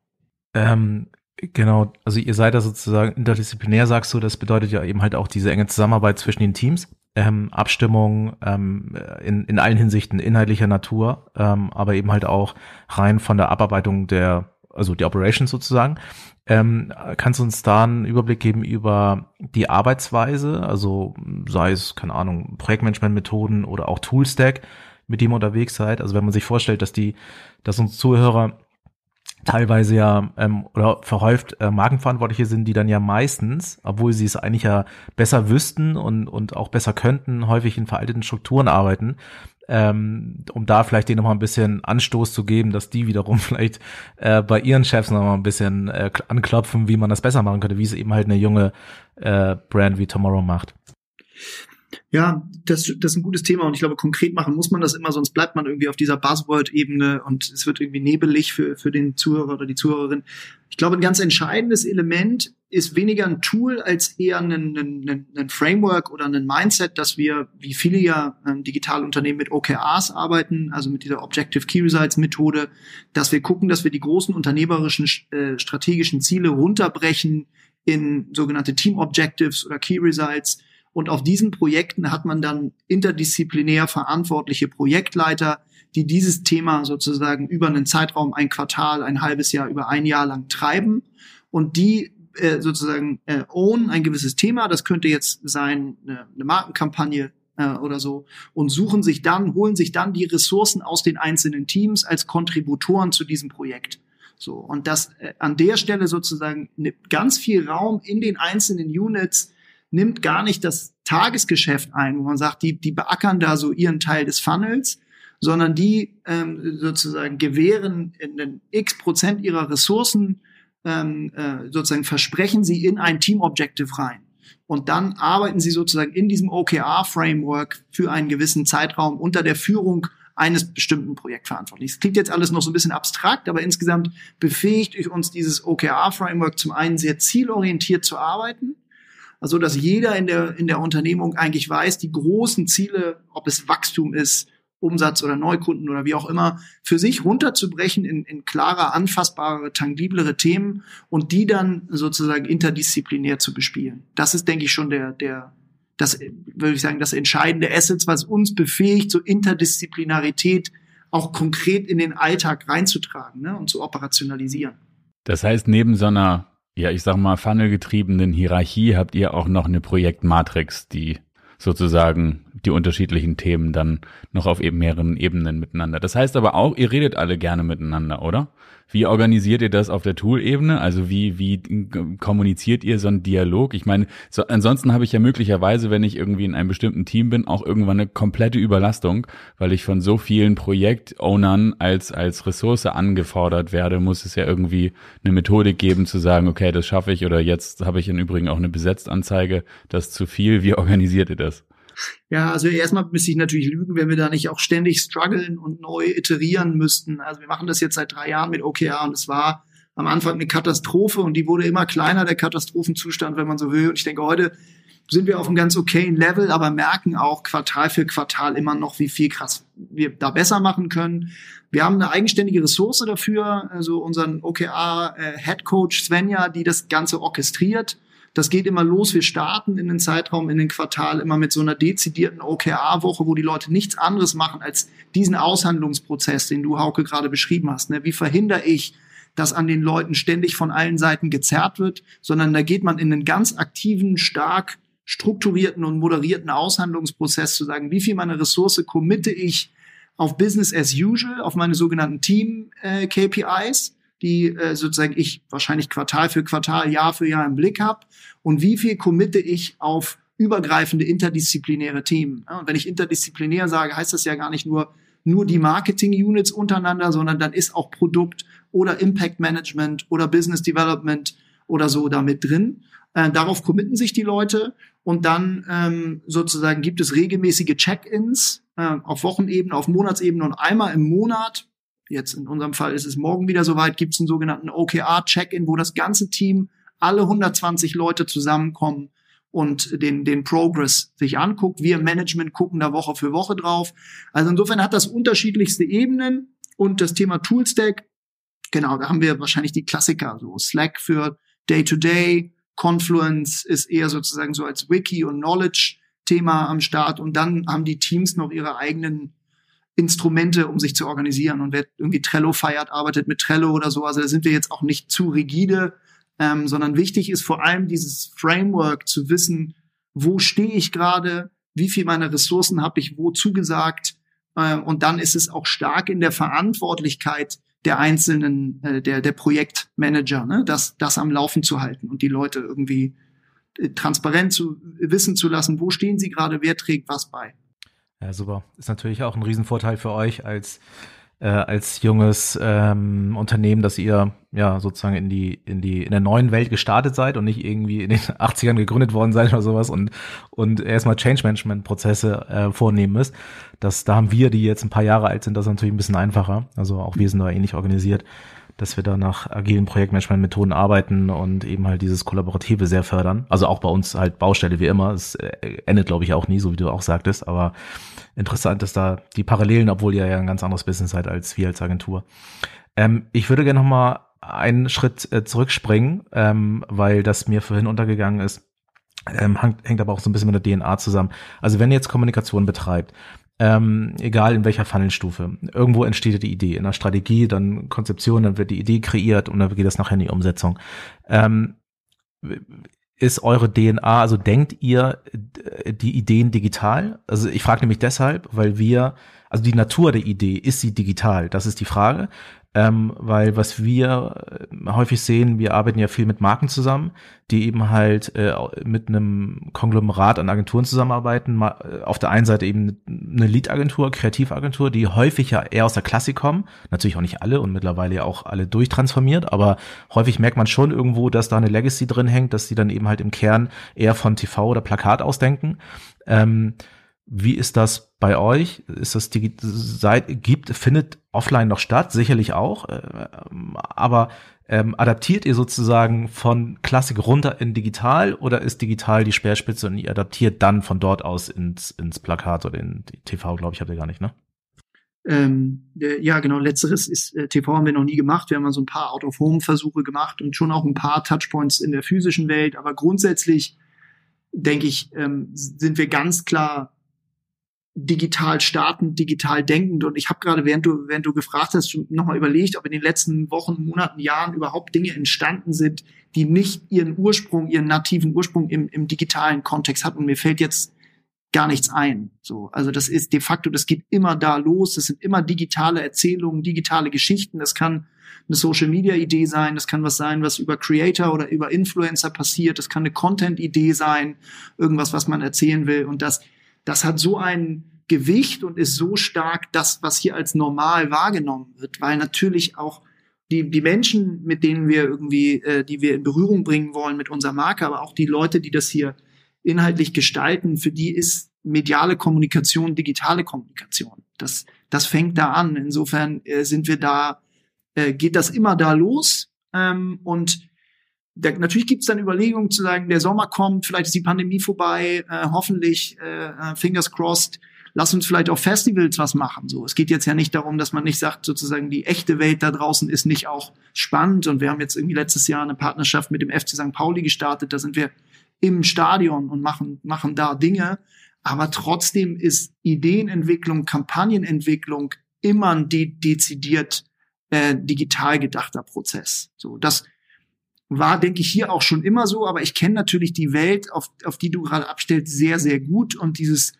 Ähm, genau, also ihr seid da sozusagen interdisziplinär, sagst du, das bedeutet ja eben halt auch diese enge Zusammenarbeit zwischen den Teams ähm, Abstimmung ähm, in, in allen Hinsichten inhaltlicher Natur, ähm, aber eben halt auch rein von der Abarbeitung der, also die Operations sozusagen. Ähm, kannst du uns da einen Überblick geben über die Arbeitsweise, also sei es, keine Ahnung, Projektmanagement-Methoden oder auch Toolstack, mit dem ihr unterwegs seid? Also wenn man sich vorstellt, dass die, dass uns Zuhörer teilweise ja ähm, oder verhäuft äh, Markenverantwortliche sind, die dann ja meistens, obwohl sie es eigentlich ja besser wüssten und, und auch besser könnten, häufig in veralteten Strukturen arbeiten, ähm, um da vielleicht denen nochmal ein bisschen Anstoß zu geben, dass die wiederum vielleicht äh, bei ihren Chefs nochmal ein bisschen äh, anklopfen, wie man das besser machen könnte, wie es eben halt eine junge äh, Brand wie Tomorrow macht. Ja, das, das ist ein gutes Thema und ich glaube, konkret machen muss man das immer, sonst bleibt man irgendwie auf dieser Buzzword-Ebene und es wird irgendwie nebelig für, für den Zuhörer oder die Zuhörerin. Ich glaube, ein ganz entscheidendes Element ist weniger ein Tool als eher ein, ein, ein Framework oder ein Mindset, dass wir, wie viele ja ähm, Digitalunternehmen mit OKRs arbeiten, also mit dieser Objective Key Results Methode, dass wir gucken, dass wir die großen unternehmerischen äh, strategischen Ziele runterbrechen in sogenannte Team Objectives oder Key Results und auf diesen Projekten hat man dann interdisziplinär verantwortliche Projektleiter, die dieses Thema sozusagen über einen Zeitraum, ein Quartal, ein halbes Jahr, über ein Jahr lang treiben. Und die äh, sozusagen äh, own ein gewisses Thema. Das könnte jetzt sein eine, eine Markenkampagne äh, oder so und suchen sich dann, holen sich dann die Ressourcen aus den einzelnen Teams als Kontributoren zu diesem Projekt. So und das äh, an der Stelle sozusagen ganz viel Raum in den einzelnen Units nimmt gar nicht das Tagesgeschäft ein, wo man sagt, die, die beackern da so ihren Teil des Funnels, sondern die ähm, sozusagen gewähren in den x Prozent ihrer Ressourcen, ähm, äh, sozusagen versprechen sie in ein Team Objective rein. Und dann arbeiten sie sozusagen in diesem OKR-Framework für einen gewissen Zeitraum unter der Führung eines bestimmten Projektverantwortlichen. Das klingt jetzt alles noch so ein bisschen abstrakt, aber insgesamt befähigt uns dieses OKR-Framework zum einen sehr zielorientiert zu arbeiten, also dass jeder in der, in der Unternehmung eigentlich weiß, die großen Ziele, ob es Wachstum ist, Umsatz oder Neukunden oder wie auch immer, für sich runterzubrechen in, in klarer, anfassbare, tangiblere Themen und die dann sozusagen interdisziplinär zu bespielen. Das ist, denke ich, schon der, der, das, würde ich sagen, das entscheidende Assets, was uns befähigt, so Interdisziplinarität auch konkret in den Alltag reinzutragen ne, und zu operationalisieren. Das heißt, neben so einer ja, ich sag mal, funnelgetriebenen Hierarchie habt ihr auch noch eine Projektmatrix, die sozusagen die unterschiedlichen Themen dann noch auf eben mehreren Ebenen miteinander. Das heißt aber auch, ihr redet alle gerne miteinander, oder? Wie organisiert ihr das auf der Tool-Ebene? Also wie, wie kommuniziert ihr so einen Dialog? Ich meine, so, ansonsten habe ich ja möglicherweise, wenn ich irgendwie in einem bestimmten Team bin, auch irgendwann eine komplette Überlastung, weil ich von so vielen Projekt-Ownern als, als Ressource angefordert werde, muss es ja irgendwie eine Methodik geben zu sagen, okay, das schaffe ich oder jetzt habe ich im Übrigen auch eine Besetztanzeige, das ist zu viel. Wie organisiert ihr das? Ja, also erstmal müsste ich natürlich lügen, wenn wir da nicht auch ständig strugglen und neu iterieren müssten. Also wir machen das jetzt seit drei Jahren mit OKR und es war am Anfang eine Katastrophe und die wurde immer kleiner, der Katastrophenzustand, wenn man so will. Und ich denke, heute sind wir auf einem ganz okayen Level, aber merken auch Quartal für Quartal immer noch, wie viel krass wir da besser machen können. Wir haben eine eigenständige Ressource dafür, also unseren OKR äh, Svenja, die das Ganze orchestriert das geht immer los. Wir starten in den Zeitraum, in den Quartal immer mit so einer dezidierten OKR-Woche, wo die Leute nichts anderes machen als diesen Aushandlungsprozess, den du, Hauke, gerade beschrieben hast. Ne? Wie verhindere ich, dass an den Leuten ständig von allen Seiten gezerrt wird, sondern da geht man in einen ganz aktiven, stark strukturierten und moderierten Aushandlungsprozess zu sagen, wie viel meiner Ressource committe ich auf Business as usual, auf meine sogenannten Team-KPIs, äh, die äh, sozusagen ich wahrscheinlich Quartal für Quartal, Jahr für Jahr im Blick habe und wie viel committe ich auf übergreifende interdisziplinäre Themen. Ja, und wenn ich interdisziplinär sage, heißt das ja gar nicht nur nur die Marketing-Units untereinander, sondern dann ist auch Produkt oder Impact Management oder Business Development oder so damit drin. Äh, darauf committen sich die Leute und dann ähm, sozusagen gibt es regelmäßige Check-ins äh, auf Wochenebene, auf Monatsebene und einmal im Monat jetzt in unserem Fall ist es morgen wieder soweit, gibt es einen sogenannten OKR-Check-in, wo das ganze Team, alle 120 Leute zusammenkommen und den, den Progress sich anguckt. Wir im Management gucken da Woche für Woche drauf. Also insofern hat das unterschiedlichste Ebenen und das Thema Toolstack, genau, da haben wir wahrscheinlich die Klassiker, so Slack für Day-to-Day, -Day, Confluence ist eher sozusagen so als Wiki und Knowledge Thema am Start und dann haben die Teams noch ihre eigenen Instrumente, um sich zu organisieren. Und wer irgendwie Trello feiert, arbeitet mit Trello oder so. Also da sind wir jetzt auch nicht zu rigide, ähm, sondern wichtig ist vor allem dieses Framework zu wissen, wo stehe ich gerade, wie viel meiner Ressourcen habe ich wo zugesagt. Äh, und dann ist es auch stark in der Verantwortlichkeit der einzelnen, äh, der, der Projektmanager, ne, das, das am Laufen zu halten und die Leute irgendwie äh, transparent zu wissen zu lassen, wo stehen sie gerade, wer trägt was bei. Ja, super. Ist natürlich auch ein Riesenvorteil für euch als äh, als junges ähm, Unternehmen, dass ihr ja sozusagen in die in die in der neuen Welt gestartet seid und nicht irgendwie in den 80ern gegründet worden seid oder sowas und und erstmal Change Management Prozesse äh, vornehmen müsst. Das da haben wir, die jetzt ein paar Jahre alt sind, das ist natürlich ein bisschen einfacher. Also auch wir sind da ähnlich organisiert dass wir da nach agilen Projektmanagement-Methoden arbeiten und eben halt dieses Kollaborative sehr fördern. Also auch bei uns halt Baustelle wie immer. Es äh, endet, glaube ich, auch nie, so wie du auch sagtest. Aber interessant ist da die Parallelen, obwohl ihr ja ein ganz anderes Business seid als wir als Agentur. Ähm, ich würde gerne noch mal einen Schritt äh, zurückspringen, ähm, weil das mir vorhin untergegangen ist. Ähm, hängt, hängt aber auch so ein bisschen mit der DNA zusammen. Also wenn ihr jetzt Kommunikation betreibt, ähm, egal in welcher Funnelstufe. Irgendwo entsteht die Idee, in der Strategie, dann Konzeption, dann wird die Idee kreiert und dann geht das nachher in die Umsetzung. Ähm, ist eure DNA, also denkt ihr äh, die Ideen digital? Also ich frage nämlich deshalb, weil wir, also die Natur der Idee, ist sie digital? Das ist die Frage. Ähm, weil was wir äh, häufig sehen, wir arbeiten ja viel mit Marken zusammen, die eben halt äh, mit einem Konglomerat an Agenturen zusammenarbeiten. Äh, auf der einen Seite eben eine Lead-Agentur, Kreativagentur, die häufig ja eher aus der Klassik kommen. Natürlich auch nicht alle und mittlerweile ja auch alle durchtransformiert, aber häufig merkt man schon irgendwo, dass da eine Legacy drin hängt, dass die dann eben halt im Kern eher von TV oder Plakat ausdenken. Ähm, wie ist das bei euch? Ist das die seit gibt findet offline noch statt? Sicherlich auch, äh, aber ähm, adaptiert ihr sozusagen von Klassik runter in digital oder ist digital die Speerspitze und ihr adaptiert dann von dort aus ins ins Plakat oder in TV, glaube ich, habt ihr gar nicht, ne? Ähm, ja, genau, letzteres ist äh, TV haben wir noch nie gemacht. Wir haben mal so ein paar Out-of-Home-Versuche gemacht und schon auch ein paar Touchpoints in der physischen Welt, aber grundsätzlich denke ich, ähm, sind wir ganz klar digital starten, digital denkend. Und ich habe gerade, während du, während du gefragt hast, nochmal überlegt, ob in den letzten Wochen, Monaten, Jahren überhaupt Dinge entstanden sind, die nicht ihren Ursprung, ihren nativen Ursprung im, im digitalen Kontext hatten. Und mir fällt jetzt gar nichts ein. So, also das ist de facto, das geht immer da los. Das sind immer digitale Erzählungen, digitale Geschichten. Das kann eine Social-Media-Idee sein, das kann was sein, was über Creator oder über Influencer passiert, das kann eine Content-Idee sein, irgendwas, was man erzählen will. Und das, das hat so ein Gewicht und ist so stark das, was hier als normal wahrgenommen wird, weil natürlich auch die, die Menschen, mit denen wir irgendwie, äh, die wir in Berührung bringen wollen mit unserer Marke, aber auch die Leute, die das hier inhaltlich gestalten, für die ist mediale Kommunikation digitale Kommunikation. Das, das fängt da an. Insofern äh, sind wir da, äh, geht das immer da los. Ähm, und da, natürlich gibt es dann Überlegungen zu sagen, der Sommer kommt, vielleicht ist die Pandemie vorbei, äh, hoffentlich, äh, äh fingers crossed, lass uns vielleicht auf Festivals was machen. So, es geht jetzt ja nicht darum, dass man nicht sagt, sozusagen die echte Welt da draußen ist nicht auch spannend. Und wir haben jetzt irgendwie letztes Jahr eine Partnerschaft mit dem FC St. Pauli gestartet. Da sind wir im Stadion und machen machen da Dinge. Aber trotzdem ist Ideenentwicklung, Kampagnenentwicklung immer ein de dezidiert äh, digital gedachter Prozess. So, das war, denke ich, hier auch schon immer so, aber ich kenne natürlich die Welt, auf, auf die du gerade abstellst, sehr, sehr gut. Und dieses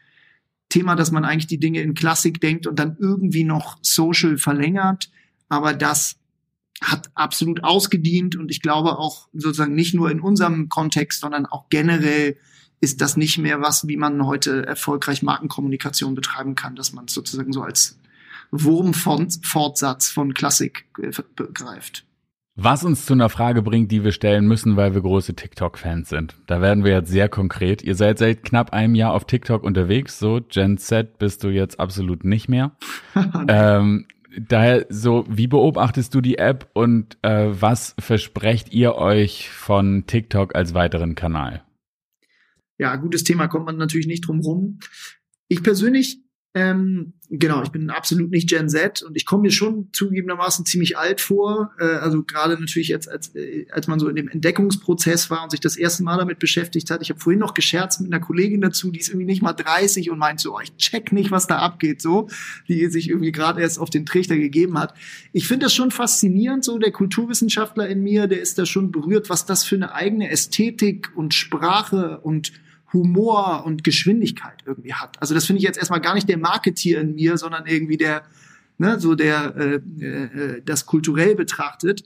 Thema, dass man eigentlich die Dinge in Klassik denkt und dann irgendwie noch Social verlängert. Aber das hat absolut ausgedient und ich glaube auch sozusagen nicht nur in unserem Kontext, sondern auch generell ist das nicht mehr was, wie man heute erfolgreich Markenkommunikation betreiben kann, dass man sozusagen so als Wurmfortsatz von Klassik äh, begreift. Was uns zu einer Frage bringt, die wir stellen müssen, weil wir große TikTok-Fans sind. Da werden wir jetzt sehr konkret. Ihr seid seit knapp einem Jahr auf TikTok unterwegs, so Gen Z bist du jetzt absolut nicht mehr. ähm, daher so, wie beobachtest du die App und äh, was versprecht ihr euch von TikTok als weiteren Kanal? Ja, gutes Thema, kommt man natürlich nicht drum rum. Ich persönlich ähm, genau, ich bin absolut nicht Gen Z und ich komme mir schon zugegebenermaßen ziemlich alt vor. Äh, also gerade natürlich jetzt, als, äh, als man so in dem Entdeckungsprozess war und sich das erste Mal damit beschäftigt hat. Ich habe vorhin noch gescherzt mit einer Kollegin dazu, die ist irgendwie nicht mal 30 und meint so, oh, ich check nicht, was da abgeht, so, die sich irgendwie gerade erst auf den Trichter gegeben hat. Ich finde das schon faszinierend, so der Kulturwissenschaftler in mir, der ist da schon berührt, was das für eine eigene Ästhetik und Sprache und Humor und Geschwindigkeit irgendwie hat. Also das finde ich jetzt erstmal gar nicht der Marketier in mir, sondern irgendwie der, ne, so der äh, äh, das kulturell betrachtet.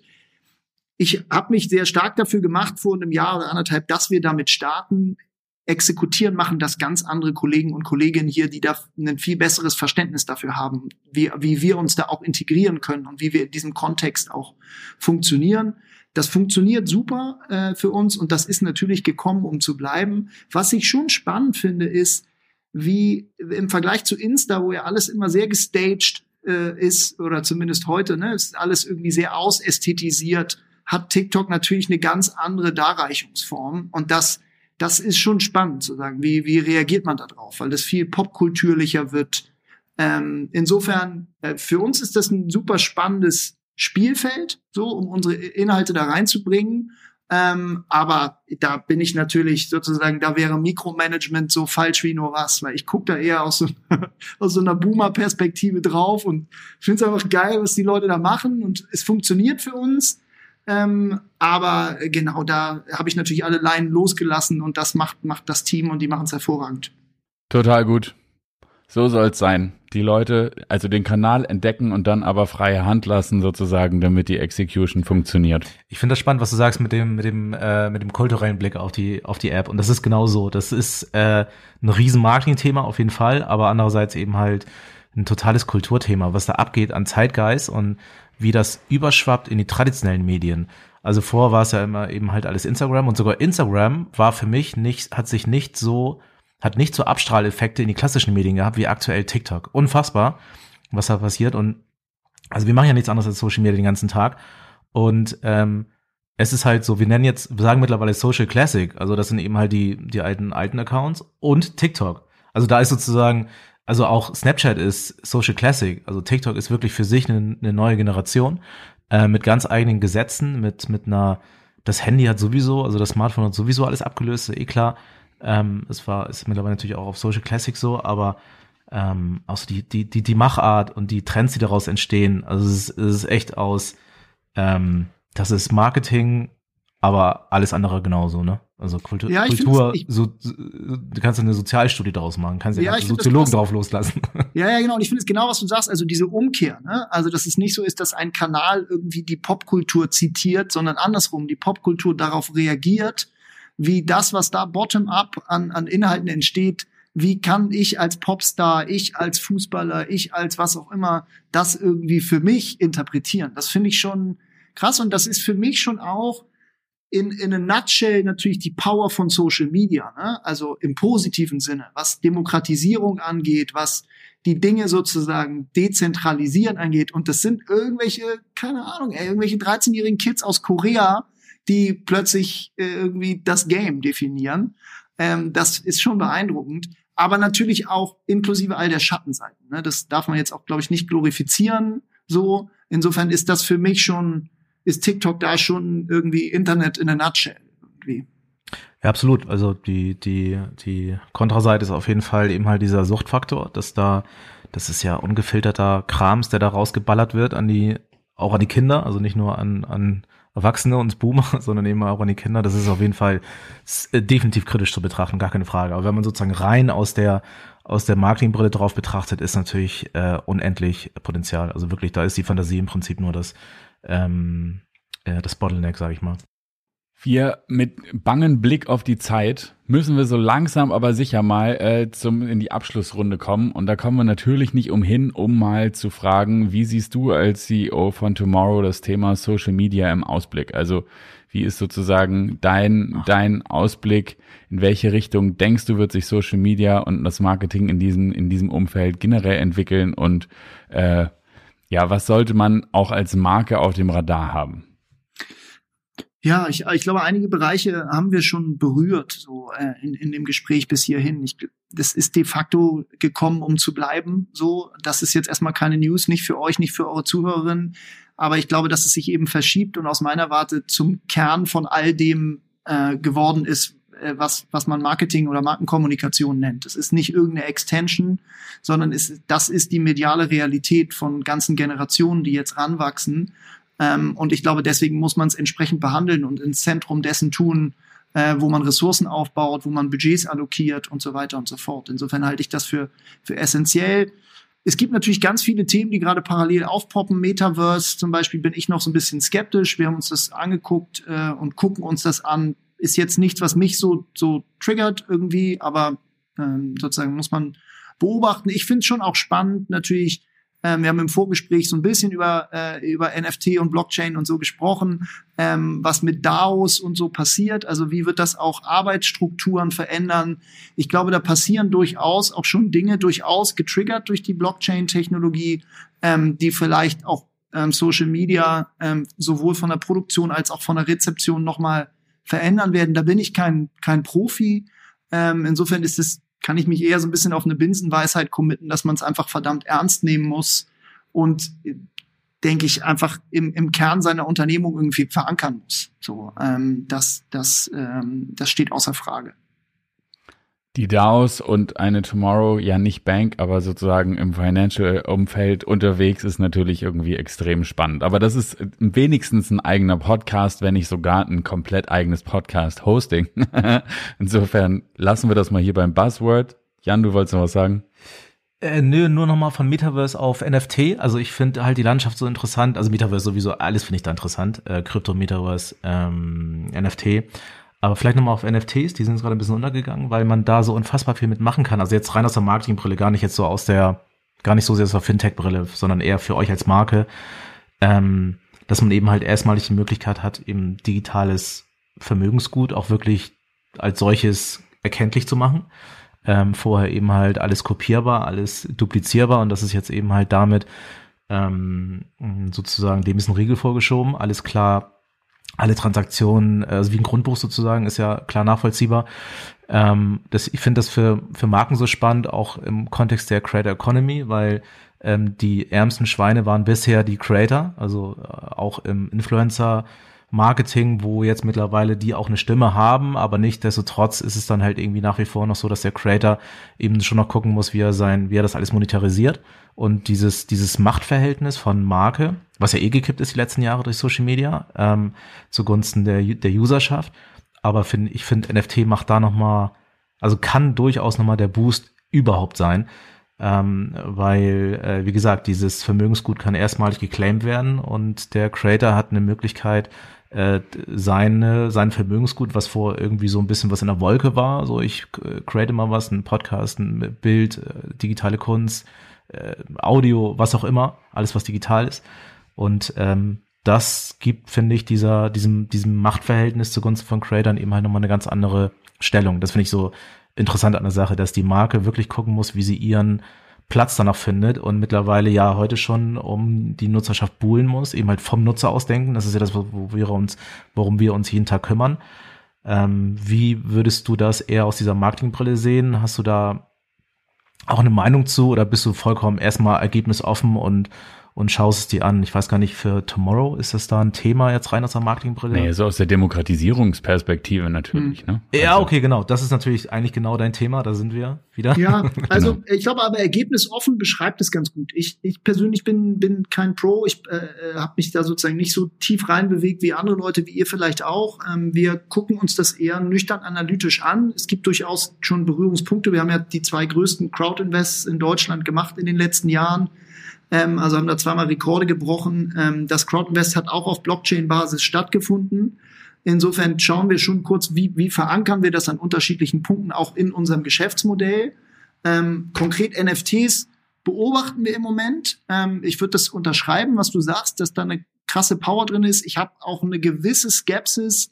Ich habe mich sehr stark dafür gemacht vor einem Jahr oder anderthalb, dass wir damit starten. Exekutieren machen das ganz andere Kollegen und Kolleginnen hier, die da ein viel besseres Verständnis dafür haben, wie, wie wir uns da auch integrieren können und wie wir in diesem Kontext auch funktionieren. Das funktioniert super äh, für uns und das ist natürlich gekommen, um zu bleiben. Was ich schon spannend finde, ist, wie im Vergleich zu Insta, wo ja alles immer sehr gestaged äh, ist, oder zumindest heute, ne, ist alles irgendwie sehr ausästhetisiert, hat TikTok natürlich eine ganz andere Darreichungsform. Und das, das ist schon spannend zu sagen, wie, wie reagiert man da drauf, weil das viel popkulturlicher wird. Ähm, insofern, äh, für uns ist das ein super spannendes Spielfeld, so um unsere Inhalte da reinzubringen. Ähm, aber da bin ich natürlich sozusagen, da wäre Mikromanagement so falsch wie nur was, weil ich gucke da eher aus so, aus so einer Boomer-Perspektive drauf und finde es einfach geil, was die Leute da machen und es funktioniert für uns. Ähm, aber genau da habe ich natürlich alle Leinen losgelassen und das macht, macht das Team und die machen es hervorragend. Total gut. So soll es sein. Die Leute, also den Kanal entdecken und dann aber freie Hand lassen sozusagen, damit die Execution funktioniert. Ich finde das spannend, was du sagst mit dem mit dem äh, mit dem kulturellen Blick auf die auf die App und das ist genau so. Das ist äh, ein riesen Marketing-Thema auf jeden Fall, aber andererseits eben halt ein totales Kulturthema, was da abgeht an Zeitgeist und wie das überschwappt in die traditionellen Medien. Also vorher war es ja immer eben halt alles Instagram und sogar Instagram war für mich nicht, hat sich nicht so hat nicht so Abstrahleffekte in die klassischen Medien gehabt wie aktuell TikTok. Unfassbar, was da passiert. Und also wir machen ja nichts anderes als Social Media den ganzen Tag. Und ähm, es ist halt so, wir nennen jetzt, wir sagen mittlerweile Social Classic. Also das sind eben halt die, die alten, alten Accounts und TikTok. Also da ist sozusagen, also auch Snapchat ist Social Classic. Also TikTok ist wirklich für sich eine, eine neue Generation äh, mit ganz eigenen Gesetzen, mit, mit einer, das Handy hat sowieso, also das Smartphone hat sowieso alles abgelöst, eh klar. Ähm, es war, ist mittlerweile natürlich auch auf Social Classic so, aber ähm, auch so die, die, die, die Machart und die Trends, die daraus entstehen, also es ist, es ist echt aus, ähm, das ist Marketing aber alles andere genauso, ne? Also Kultur, Ja, Kultur ich- so, du kannst eine Sozialstudie daraus machen, kannst ja, Ja, find das Soziologen drauf loslassen. Ja, ja, genau. Und ich finde es genau, was du sagst, also diese Umkehr, ne? Also, dass es nicht so ist, dass ein Kanal irgendwie die Popkultur zitiert, sondern andersrum, die Popkultur darauf reagiert, wie das, was da bottom-up an, an Inhalten entsteht, wie kann ich als Popstar, ich als Fußballer, ich als was auch immer, das irgendwie für mich interpretieren. Das finde ich schon krass und das ist für mich schon auch in, in a nutshell natürlich die Power von Social Media, ne? also im positiven Sinne, was Demokratisierung angeht, was die Dinge sozusagen dezentralisieren angeht. Und das sind irgendwelche, keine Ahnung, ey, irgendwelche 13-jährigen Kids aus Korea, die plötzlich äh, irgendwie das Game definieren. Ähm, das ist schon beeindruckend. Aber natürlich auch inklusive all der Schattenseiten. Ne? Das darf man jetzt auch, glaube ich, nicht glorifizieren. So, insofern ist das für mich schon, ist TikTok da schon irgendwie Internet in a nutshell. Irgendwie. Ja, absolut. Also die, die, die Kontraseite ist auf jeden Fall eben halt dieser Suchtfaktor, dass da, das ist ja ungefilterter Krams, der da rausgeballert wird an die, auch an die Kinder, also nicht nur an, an Erwachsene und Boomer, sondern eben auch an die Kinder. Das ist auf jeden Fall äh, definitiv kritisch zu betrachten, gar keine Frage. Aber wenn man sozusagen rein aus der, aus der Marketingbrille drauf betrachtet, ist natürlich äh, unendlich Potenzial. Also wirklich, da ist die Fantasie im Prinzip nur das, ähm, äh, das Bottleneck, sage ich mal. Wir mit bangen Blick auf die Zeit müssen wir so langsam aber sicher mal äh, zum in die Abschlussrunde kommen und da kommen wir natürlich nicht umhin, um mal zu fragen, wie siehst du als CEO von Tomorrow das Thema Social Media im Ausblick? Also wie ist sozusagen dein dein Ausblick? In welche Richtung denkst du wird sich Social Media und das Marketing in diesem in diesem Umfeld generell entwickeln und äh, ja, was sollte man auch als Marke auf dem Radar haben? Ja, ich, ich glaube, einige Bereiche haben wir schon berührt, so äh, in, in dem Gespräch bis hierhin. Ich, das ist de facto gekommen, um zu bleiben. So, das ist jetzt erstmal keine News, nicht für euch, nicht für eure Zuhörerinnen. Aber ich glaube, dass es sich eben verschiebt und aus meiner Warte zum Kern von all dem äh, geworden ist, äh, was, was man Marketing oder Markenkommunikation nennt. Es ist nicht irgendeine Extension, sondern es, das ist die mediale Realität von ganzen Generationen, die jetzt ranwachsen. Ähm, und ich glaube, deswegen muss man es entsprechend behandeln und ins Zentrum dessen tun, äh, wo man Ressourcen aufbaut, wo man Budgets allokiert und so weiter und so fort. Insofern halte ich das für, für essentiell. Es gibt natürlich ganz viele Themen, die gerade parallel aufpoppen. Metaverse zum Beispiel bin ich noch so ein bisschen skeptisch. Wir haben uns das angeguckt äh, und gucken uns das an. Ist jetzt nichts, was mich so, so triggert irgendwie, aber ähm, sozusagen muss man beobachten. Ich finde es schon auch spannend, natürlich, ähm, wir haben im Vorgespräch so ein bisschen über, äh, über NFT und Blockchain und so gesprochen, ähm, was mit DAOs und so passiert. Also wie wird das auch Arbeitsstrukturen verändern? Ich glaube, da passieren durchaus auch schon Dinge, durchaus getriggert durch die Blockchain-Technologie, ähm, die vielleicht auch ähm, Social Media ähm, sowohl von der Produktion als auch von der Rezeption nochmal verändern werden. Da bin ich kein, kein Profi. Ähm, insofern ist es kann ich mich eher so ein bisschen auf eine Binsenweisheit committen, dass man es einfach verdammt ernst nehmen muss und denke ich einfach im, im Kern seiner Unternehmung irgendwie verankern muss. So, ähm, das, das, ähm, das steht außer Frage. Die DAOs und eine Tomorrow, ja nicht Bank, aber sozusagen im Financial-Umfeld unterwegs ist natürlich irgendwie extrem spannend. Aber das ist wenigstens ein eigener Podcast, wenn nicht sogar ein komplett eigenes Podcast-Hosting. Insofern lassen wir das mal hier beim Buzzword. Jan, du wolltest noch was sagen? Äh, nö, nur nochmal von Metaverse auf NFT. Also ich finde halt die Landschaft so interessant. Also Metaverse sowieso, alles finde ich da interessant. Äh, Krypto, Metaverse, ähm, NFT. Aber vielleicht nochmal auf NFTs, die sind gerade ein bisschen untergegangen, weil man da so unfassbar viel mitmachen kann. Also jetzt rein aus der Marketingbrille, gar nicht jetzt so aus der, gar nicht so sehr aus der Fintech-Brille, sondern eher für euch als Marke, ähm, dass man eben halt erstmalig die Möglichkeit hat, eben digitales Vermögensgut auch wirklich als solches erkenntlich zu machen. Ähm, vorher eben halt alles kopierbar, alles duplizierbar und das ist jetzt eben halt damit ähm, sozusagen dem ist ein Riegel vorgeschoben, alles klar alle Transaktionen, also wie ein Grundbuch sozusagen, ist ja klar nachvollziehbar. Ähm, das, ich finde das für, für Marken so spannend, auch im Kontext der Creator Economy, weil ähm, die ärmsten Schweine waren bisher die Creator, also äh, auch im Influencer Marketing, wo jetzt mittlerweile die auch eine Stimme haben, aber nicht desto trotz ist es dann halt irgendwie nach wie vor noch so, dass der Creator eben schon noch gucken muss, wie er sein, wie er das alles monetarisiert und dieses, dieses Machtverhältnis von Marke, was ja eh gekippt ist die letzten Jahre durch Social Media, ähm, zugunsten der, der Userschaft. Aber find, ich finde, NFT macht da nochmal, also kann durchaus nochmal der Boost überhaupt sein ähm, weil, äh, wie gesagt, dieses Vermögensgut kann erstmalig geclaimed werden und der Creator hat eine Möglichkeit, äh, seine, sein Vermögensgut, was vor irgendwie so ein bisschen was in der Wolke war, so ich äh, create mal was, ein Podcast, ein Bild, äh, digitale Kunst, äh, Audio, was auch immer, alles was digital ist. Und ähm, das gibt, finde ich, dieser, diesem, diesem Machtverhältnis zugunsten von Creatern eben halt nochmal eine ganz andere Stellung. Das finde ich so interessant an der Sache, dass die Marke wirklich gucken muss, wie sie ihren Platz danach findet und mittlerweile ja heute schon um die Nutzerschaft buhlen muss, eben halt vom Nutzer ausdenken. Das ist ja das, wo wir uns, worum wir uns jeden Tag kümmern. Ähm, wie würdest du das eher aus dieser Marketingbrille sehen? Hast du da auch eine Meinung zu oder bist du vollkommen erstmal ergebnisoffen und und schaust es dir an. Ich weiß gar nicht, für Tomorrow ist das da ein Thema jetzt rein aus der Marketingbrille? Nee, so aus der Demokratisierungsperspektive natürlich, hm. ne? Also. Ja, okay, genau. Das ist natürlich eigentlich genau dein Thema, da sind wir wieder. Ja, also genau. ich glaube aber ergebnisoffen beschreibt es ganz gut. Ich, ich persönlich bin, bin kein Pro, ich äh, äh habe mich da sozusagen nicht so tief reinbewegt wie andere Leute, wie ihr vielleicht auch. Ähm, wir gucken uns das eher nüchtern analytisch an. Es gibt durchaus schon Berührungspunkte. Wir haben ja die zwei größten Crowd-Invests in Deutschland gemacht in den letzten Jahren ähm, also haben da zweimal Rekorde gebrochen. Ähm, das Crowdinvest hat auch auf Blockchain-Basis stattgefunden. Insofern schauen wir schon kurz, wie, wie verankern wir das an unterschiedlichen Punkten auch in unserem Geschäftsmodell. Ähm, konkret NFTs beobachten wir im Moment. Ähm, ich würde das unterschreiben, was du sagst, dass da eine krasse Power drin ist. Ich habe auch eine gewisse Skepsis,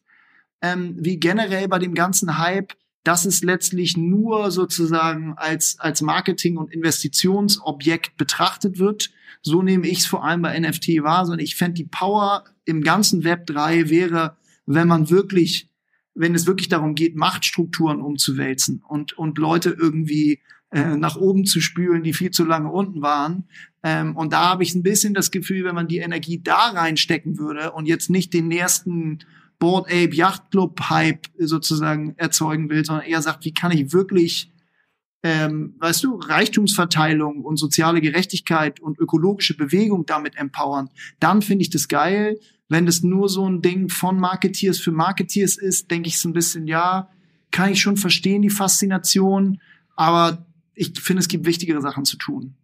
ähm, wie generell bei dem ganzen Hype dass es letztlich nur sozusagen als, als Marketing- und Investitionsobjekt betrachtet wird. So nehme ich es vor allem bei NFT wahr, sondern ich fände die Power im ganzen Web 3 wäre, wenn man wirklich, wenn es wirklich darum geht, Machtstrukturen umzuwälzen und, und Leute irgendwie äh, nach oben zu spülen, die viel zu lange unten waren. Ähm, und da habe ich ein bisschen das Gefühl, wenn man die Energie da reinstecken würde und jetzt nicht den nächsten Board Ape Yacht Club Hype sozusagen erzeugen will, sondern eher sagt, wie kann ich wirklich, ähm, weißt du, Reichtumsverteilung und soziale Gerechtigkeit und ökologische Bewegung damit empowern, dann finde ich das geil. Wenn das nur so ein Ding von Marketeers für Marketeers ist, denke ich so ein bisschen, ja, kann ich schon verstehen, die Faszination, aber ich finde, es gibt wichtigere Sachen zu tun.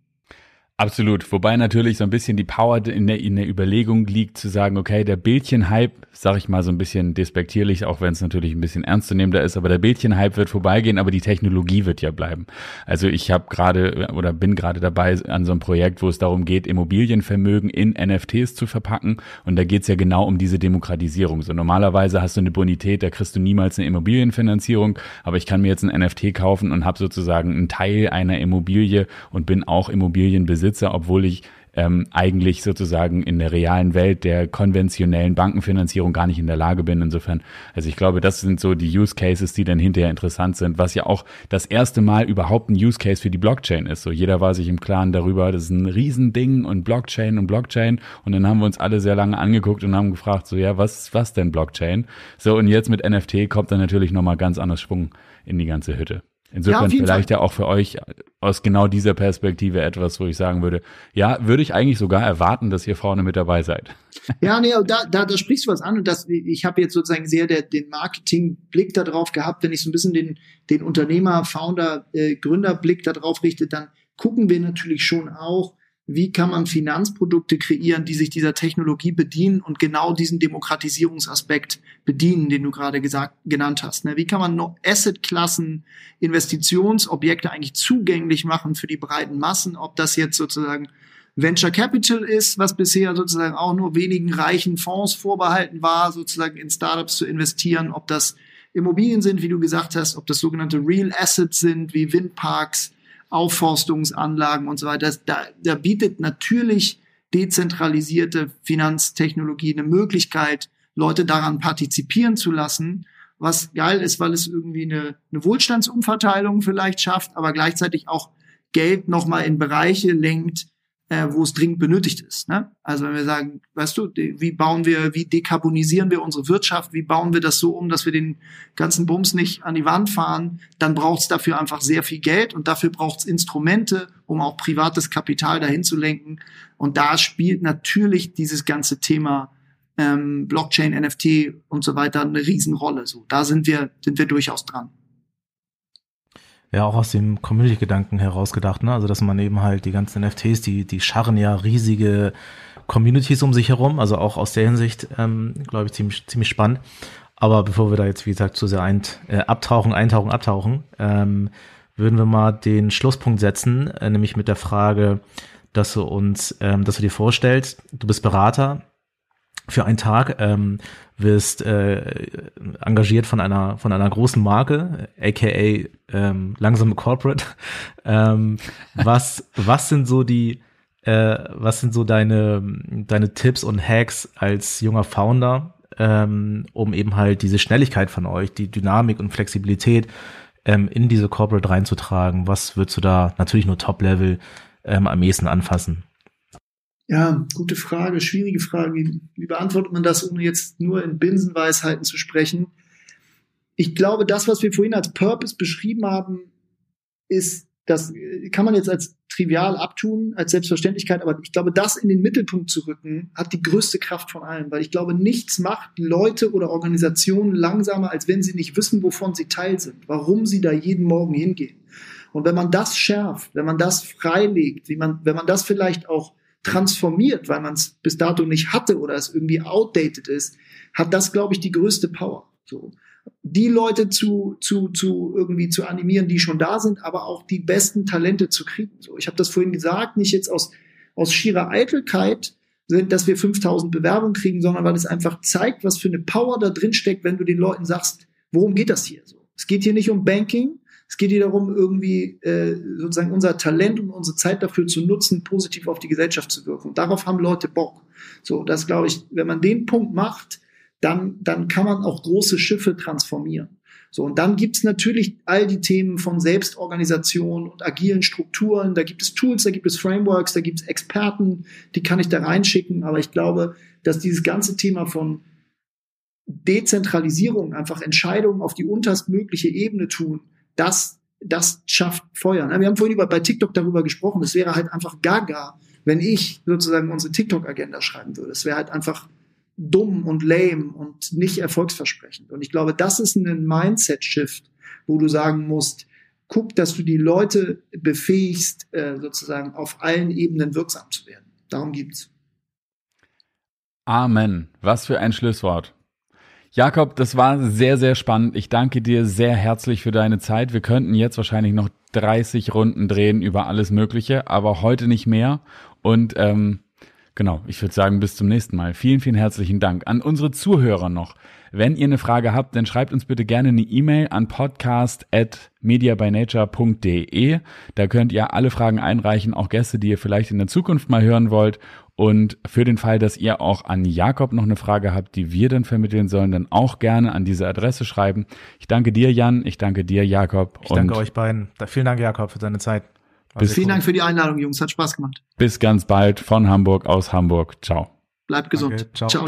Absolut. Wobei natürlich so ein bisschen die Power in der, in der Überlegung liegt, zu sagen, okay, der Bildchen-Hype, sag ich mal so ein bisschen despektierlich, auch wenn es natürlich ein bisschen ernstzunehmender ist, aber der Bildchen-Hype wird vorbeigehen, aber die Technologie wird ja bleiben. Also ich habe gerade oder bin gerade dabei an so einem Projekt, wo es darum geht, Immobilienvermögen in NFTs zu verpacken. Und da geht's ja genau um diese Demokratisierung. So normalerweise hast du eine Bonität, da kriegst du niemals eine Immobilienfinanzierung, aber ich kann mir jetzt ein NFT kaufen und habe sozusagen einen Teil einer Immobilie und bin auch Immobilienbesitzer besitze, obwohl ich ähm, eigentlich sozusagen in der realen Welt der konventionellen Bankenfinanzierung gar nicht in der Lage bin. Insofern, also ich glaube, das sind so die Use Cases, die dann hinterher interessant sind, was ja auch das erste Mal überhaupt ein Use Case für die Blockchain ist. So jeder war sich im Klaren darüber, das ist ein Riesending und Blockchain und Blockchain. Und dann haben wir uns alle sehr lange angeguckt und haben gefragt, so ja, was, was denn Blockchain? So und jetzt mit NFT kommt dann natürlich nochmal ganz anders Schwung in die ganze Hütte. Insofern ja, vielleicht Fall. ja auch für euch aus genau dieser Perspektive etwas, wo ich sagen würde, ja, würde ich eigentlich sogar erwarten, dass ihr vorne mit dabei seid. Ja, nee, da, da, da sprichst du was an und das, ich habe jetzt sozusagen sehr der, den Marketingblick da drauf gehabt, wenn ich so ein bisschen den, den Unternehmer, Founder, äh, Gründerblick da drauf richte, dann gucken wir natürlich schon auch, wie kann man Finanzprodukte kreieren, die sich dieser Technologie bedienen und genau diesen Demokratisierungsaspekt bedienen, den du gerade gesagt, genannt hast. Ne? Wie kann man Assetklassen, Investitionsobjekte eigentlich zugänglich machen für die breiten Massen, ob das jetzt sozusagen Venture Capital ist, was bisher sozusagen auch nur wenigen reichen Fonds vorbehalten war, sozusagen in Startups zu investieren, ob das Immobilien sind, wie du gesagt hast, ob das sogenannte Real Assets sind, wie Windparks, Aufforstungsanlagen und so weiter. Da, da bietet natürlich dezentralisierte Finanztechnologie eine Möglichkeit, Leute daran partizipieren zu lassen, was geil ist, weil es irgendwie eine, eine Wohlstandsumverteilung vielleicht schafft, aber gleichzeitig auch Geld nochmal in Bereiche lenkt, äh, wo es dringend benötigt ist. Ne? Also wenn wir sagen, weißt du, wie bauen wir, wie dekarbonisieren wir unsere Wirtschaft, wie bauen wir das so um, dass wir den ganzen Bums nicht an die Wand fahren, dann braucht es dafür einfach sehr viel Geld und dafür braucht es Instrumente, um auch privates Kapital dahin zu lenken. Und da spielt natürlich dieses ganze Thema ähm, Blockchain, NFT und so weiter eine Riesenrolle. So, da sind wir, sind wir durchaus dran ja auch aus dem Community-Gedanken herausgedacht, ne? Also dass man eben halt die ganzen NFTs, die, die scharren ja riesige Communities um sich herum, also auch aus der Hinsicht, ähm, glaube ich, ziemlich, ziemlich spannend. Aber bevor wir da jetzt, wie gesagt, zu sehr ein, äh, abtauchen, eintauchen, abtauchen, ähm, würden wir mal den Schlusspunkt setzen, äh, nämlich mit der Frage, dass du uns, ähm, dass du dir vorstellst, du bist Berater für einen Tag, ähm, wirst äh, engagiert von einer von einer großen Marke, aka ähm, langsame Corporate. ähm, was was sind so die äh, was sind so deine deine Tipps und Hacks als junger Founder, ähm, um eben halt diese Schnelligkeit von euch, die Dynamik und Flexibilität ähm, in diese Corporate reinzutragen? Was würdest du da natürlich nur Top Level ähm, am ehesten anfassen? Ja, gute Frage, schwierige Frage. Wie beantwortet man das, ohne jetzt nur in Binsenweisheiten zu sprechen? Ich glaube, das, was wir vorhin als Purpose beschrieben haben, ist, das kann man jetzt als trivial abtun, als Selbstverständlichkeit, aber ich glaube, das in den Mittelpunkt zu rücken, hat die größte Kraft von allen, weil ich glaube, nichts macht Leute oder Organisationen langsamer, als wenn sie nicht wissen, wovon sie Teil sind, warum sie da jeden Morgen hingehen. Und wenn man das schärft, wenn man das freilegt, wie man, wenn man das vielleicht auch transformiert, weil man es bis dato nicht hatte oder es irgendwie outdated ist, hat das, glaube ich, die größte Power. So. Die Leute zu, zu, zu irgendwie zu animieren, die schon da sind, aber auch die besten Talente zu kriegen. So, ich habe das vorhin gesagt, nicht jetzt aus, aus schierer Eitelkeit, dass wir 5000 Bewerbungen kriegen, sondern weil es einfach zeigt, was für eine Power da drin steckt, wenn du den Leuten sagst, worum geht das hier so? Es geht hier nicht um Banking, es geht hier darum, irgendwie äh, sozusagen unser Talent und unsere Zeit dafür zu nutzen, positiv auf die Gesellschaft zu wirken. Und darauf haben Leute Bock. So, das glaube ich, wenn man den Punkt macht, dann, dann kann man auch große Schiffe transformieren. So, und dann gibt's natürlich all die Themen von Selbstorganisation und agilen Strukturen. Da gibt es Tools, da gibt es Frameworks, da gibt es Experten, die kann ich da reinschicken. Aber ich glaube, dass dieses ganze Thema von Dezentralisierung, einfach Entscheidungen auf die unterstmögliche Ebene tun, das, das schafft Feuer. Ne? Wir haben vorhin über, bei TikTok darüber gesprochen. Es wäre halt einfach gaga, wenn ich sozusagen unsere TikTok-Agenda schreiben würde. Es wäre halt einfach dumm und lame und nicht erfolgsversprechend. Und ich glaube, das ist ein Mindset-Shift, wo du sagen musst, guck, dass du die Leute befähigst, äh, sozusagen auf allen Ebenen wirksam zu werden. Darum geht's. Amen. Was für ein Schlusswort. Jakob, das war sehr, sehr spannend. Ich danke dir sehr herzlich für deine Zeit. Wir könnten jetzt wahrscheinlich noch 30 Runden drehen über alles Mögliche, aber heute nicht mehr. Und ähm, genau, ich würde sagen, bis zum nächsten Mal. Vielen, vielen herzlichen Dank. An unsere Zuhörer noch. Wenn ihr eine Frage habt, dann schreibt uns bitte gerne eine E-Mail an podcast.mediabynature.de. Da könnt ihr alle Fragen einreichen, auch Gäste, die ihr vielleicht in der Zukunft mal hören wollt. Und für den Fall, dass ihr auch an Jakob noch eine Frage habt, die wir dann vermitteln sollen, dann auch gerne an diese Adresse schreiben. Ich danke dir, Jan. Ich danke dir, Jakob. Ich danke euch beiden. Vielen Dank, Jakob, für deine Zeit. Bis vielen cool. Dank für die Einladung, Jungs. Hat Spaß gemacht. Bis ganz bald von Hamburg aus Hamburg. Ciao. Bleibt gesund. Danke, ciao. ciao.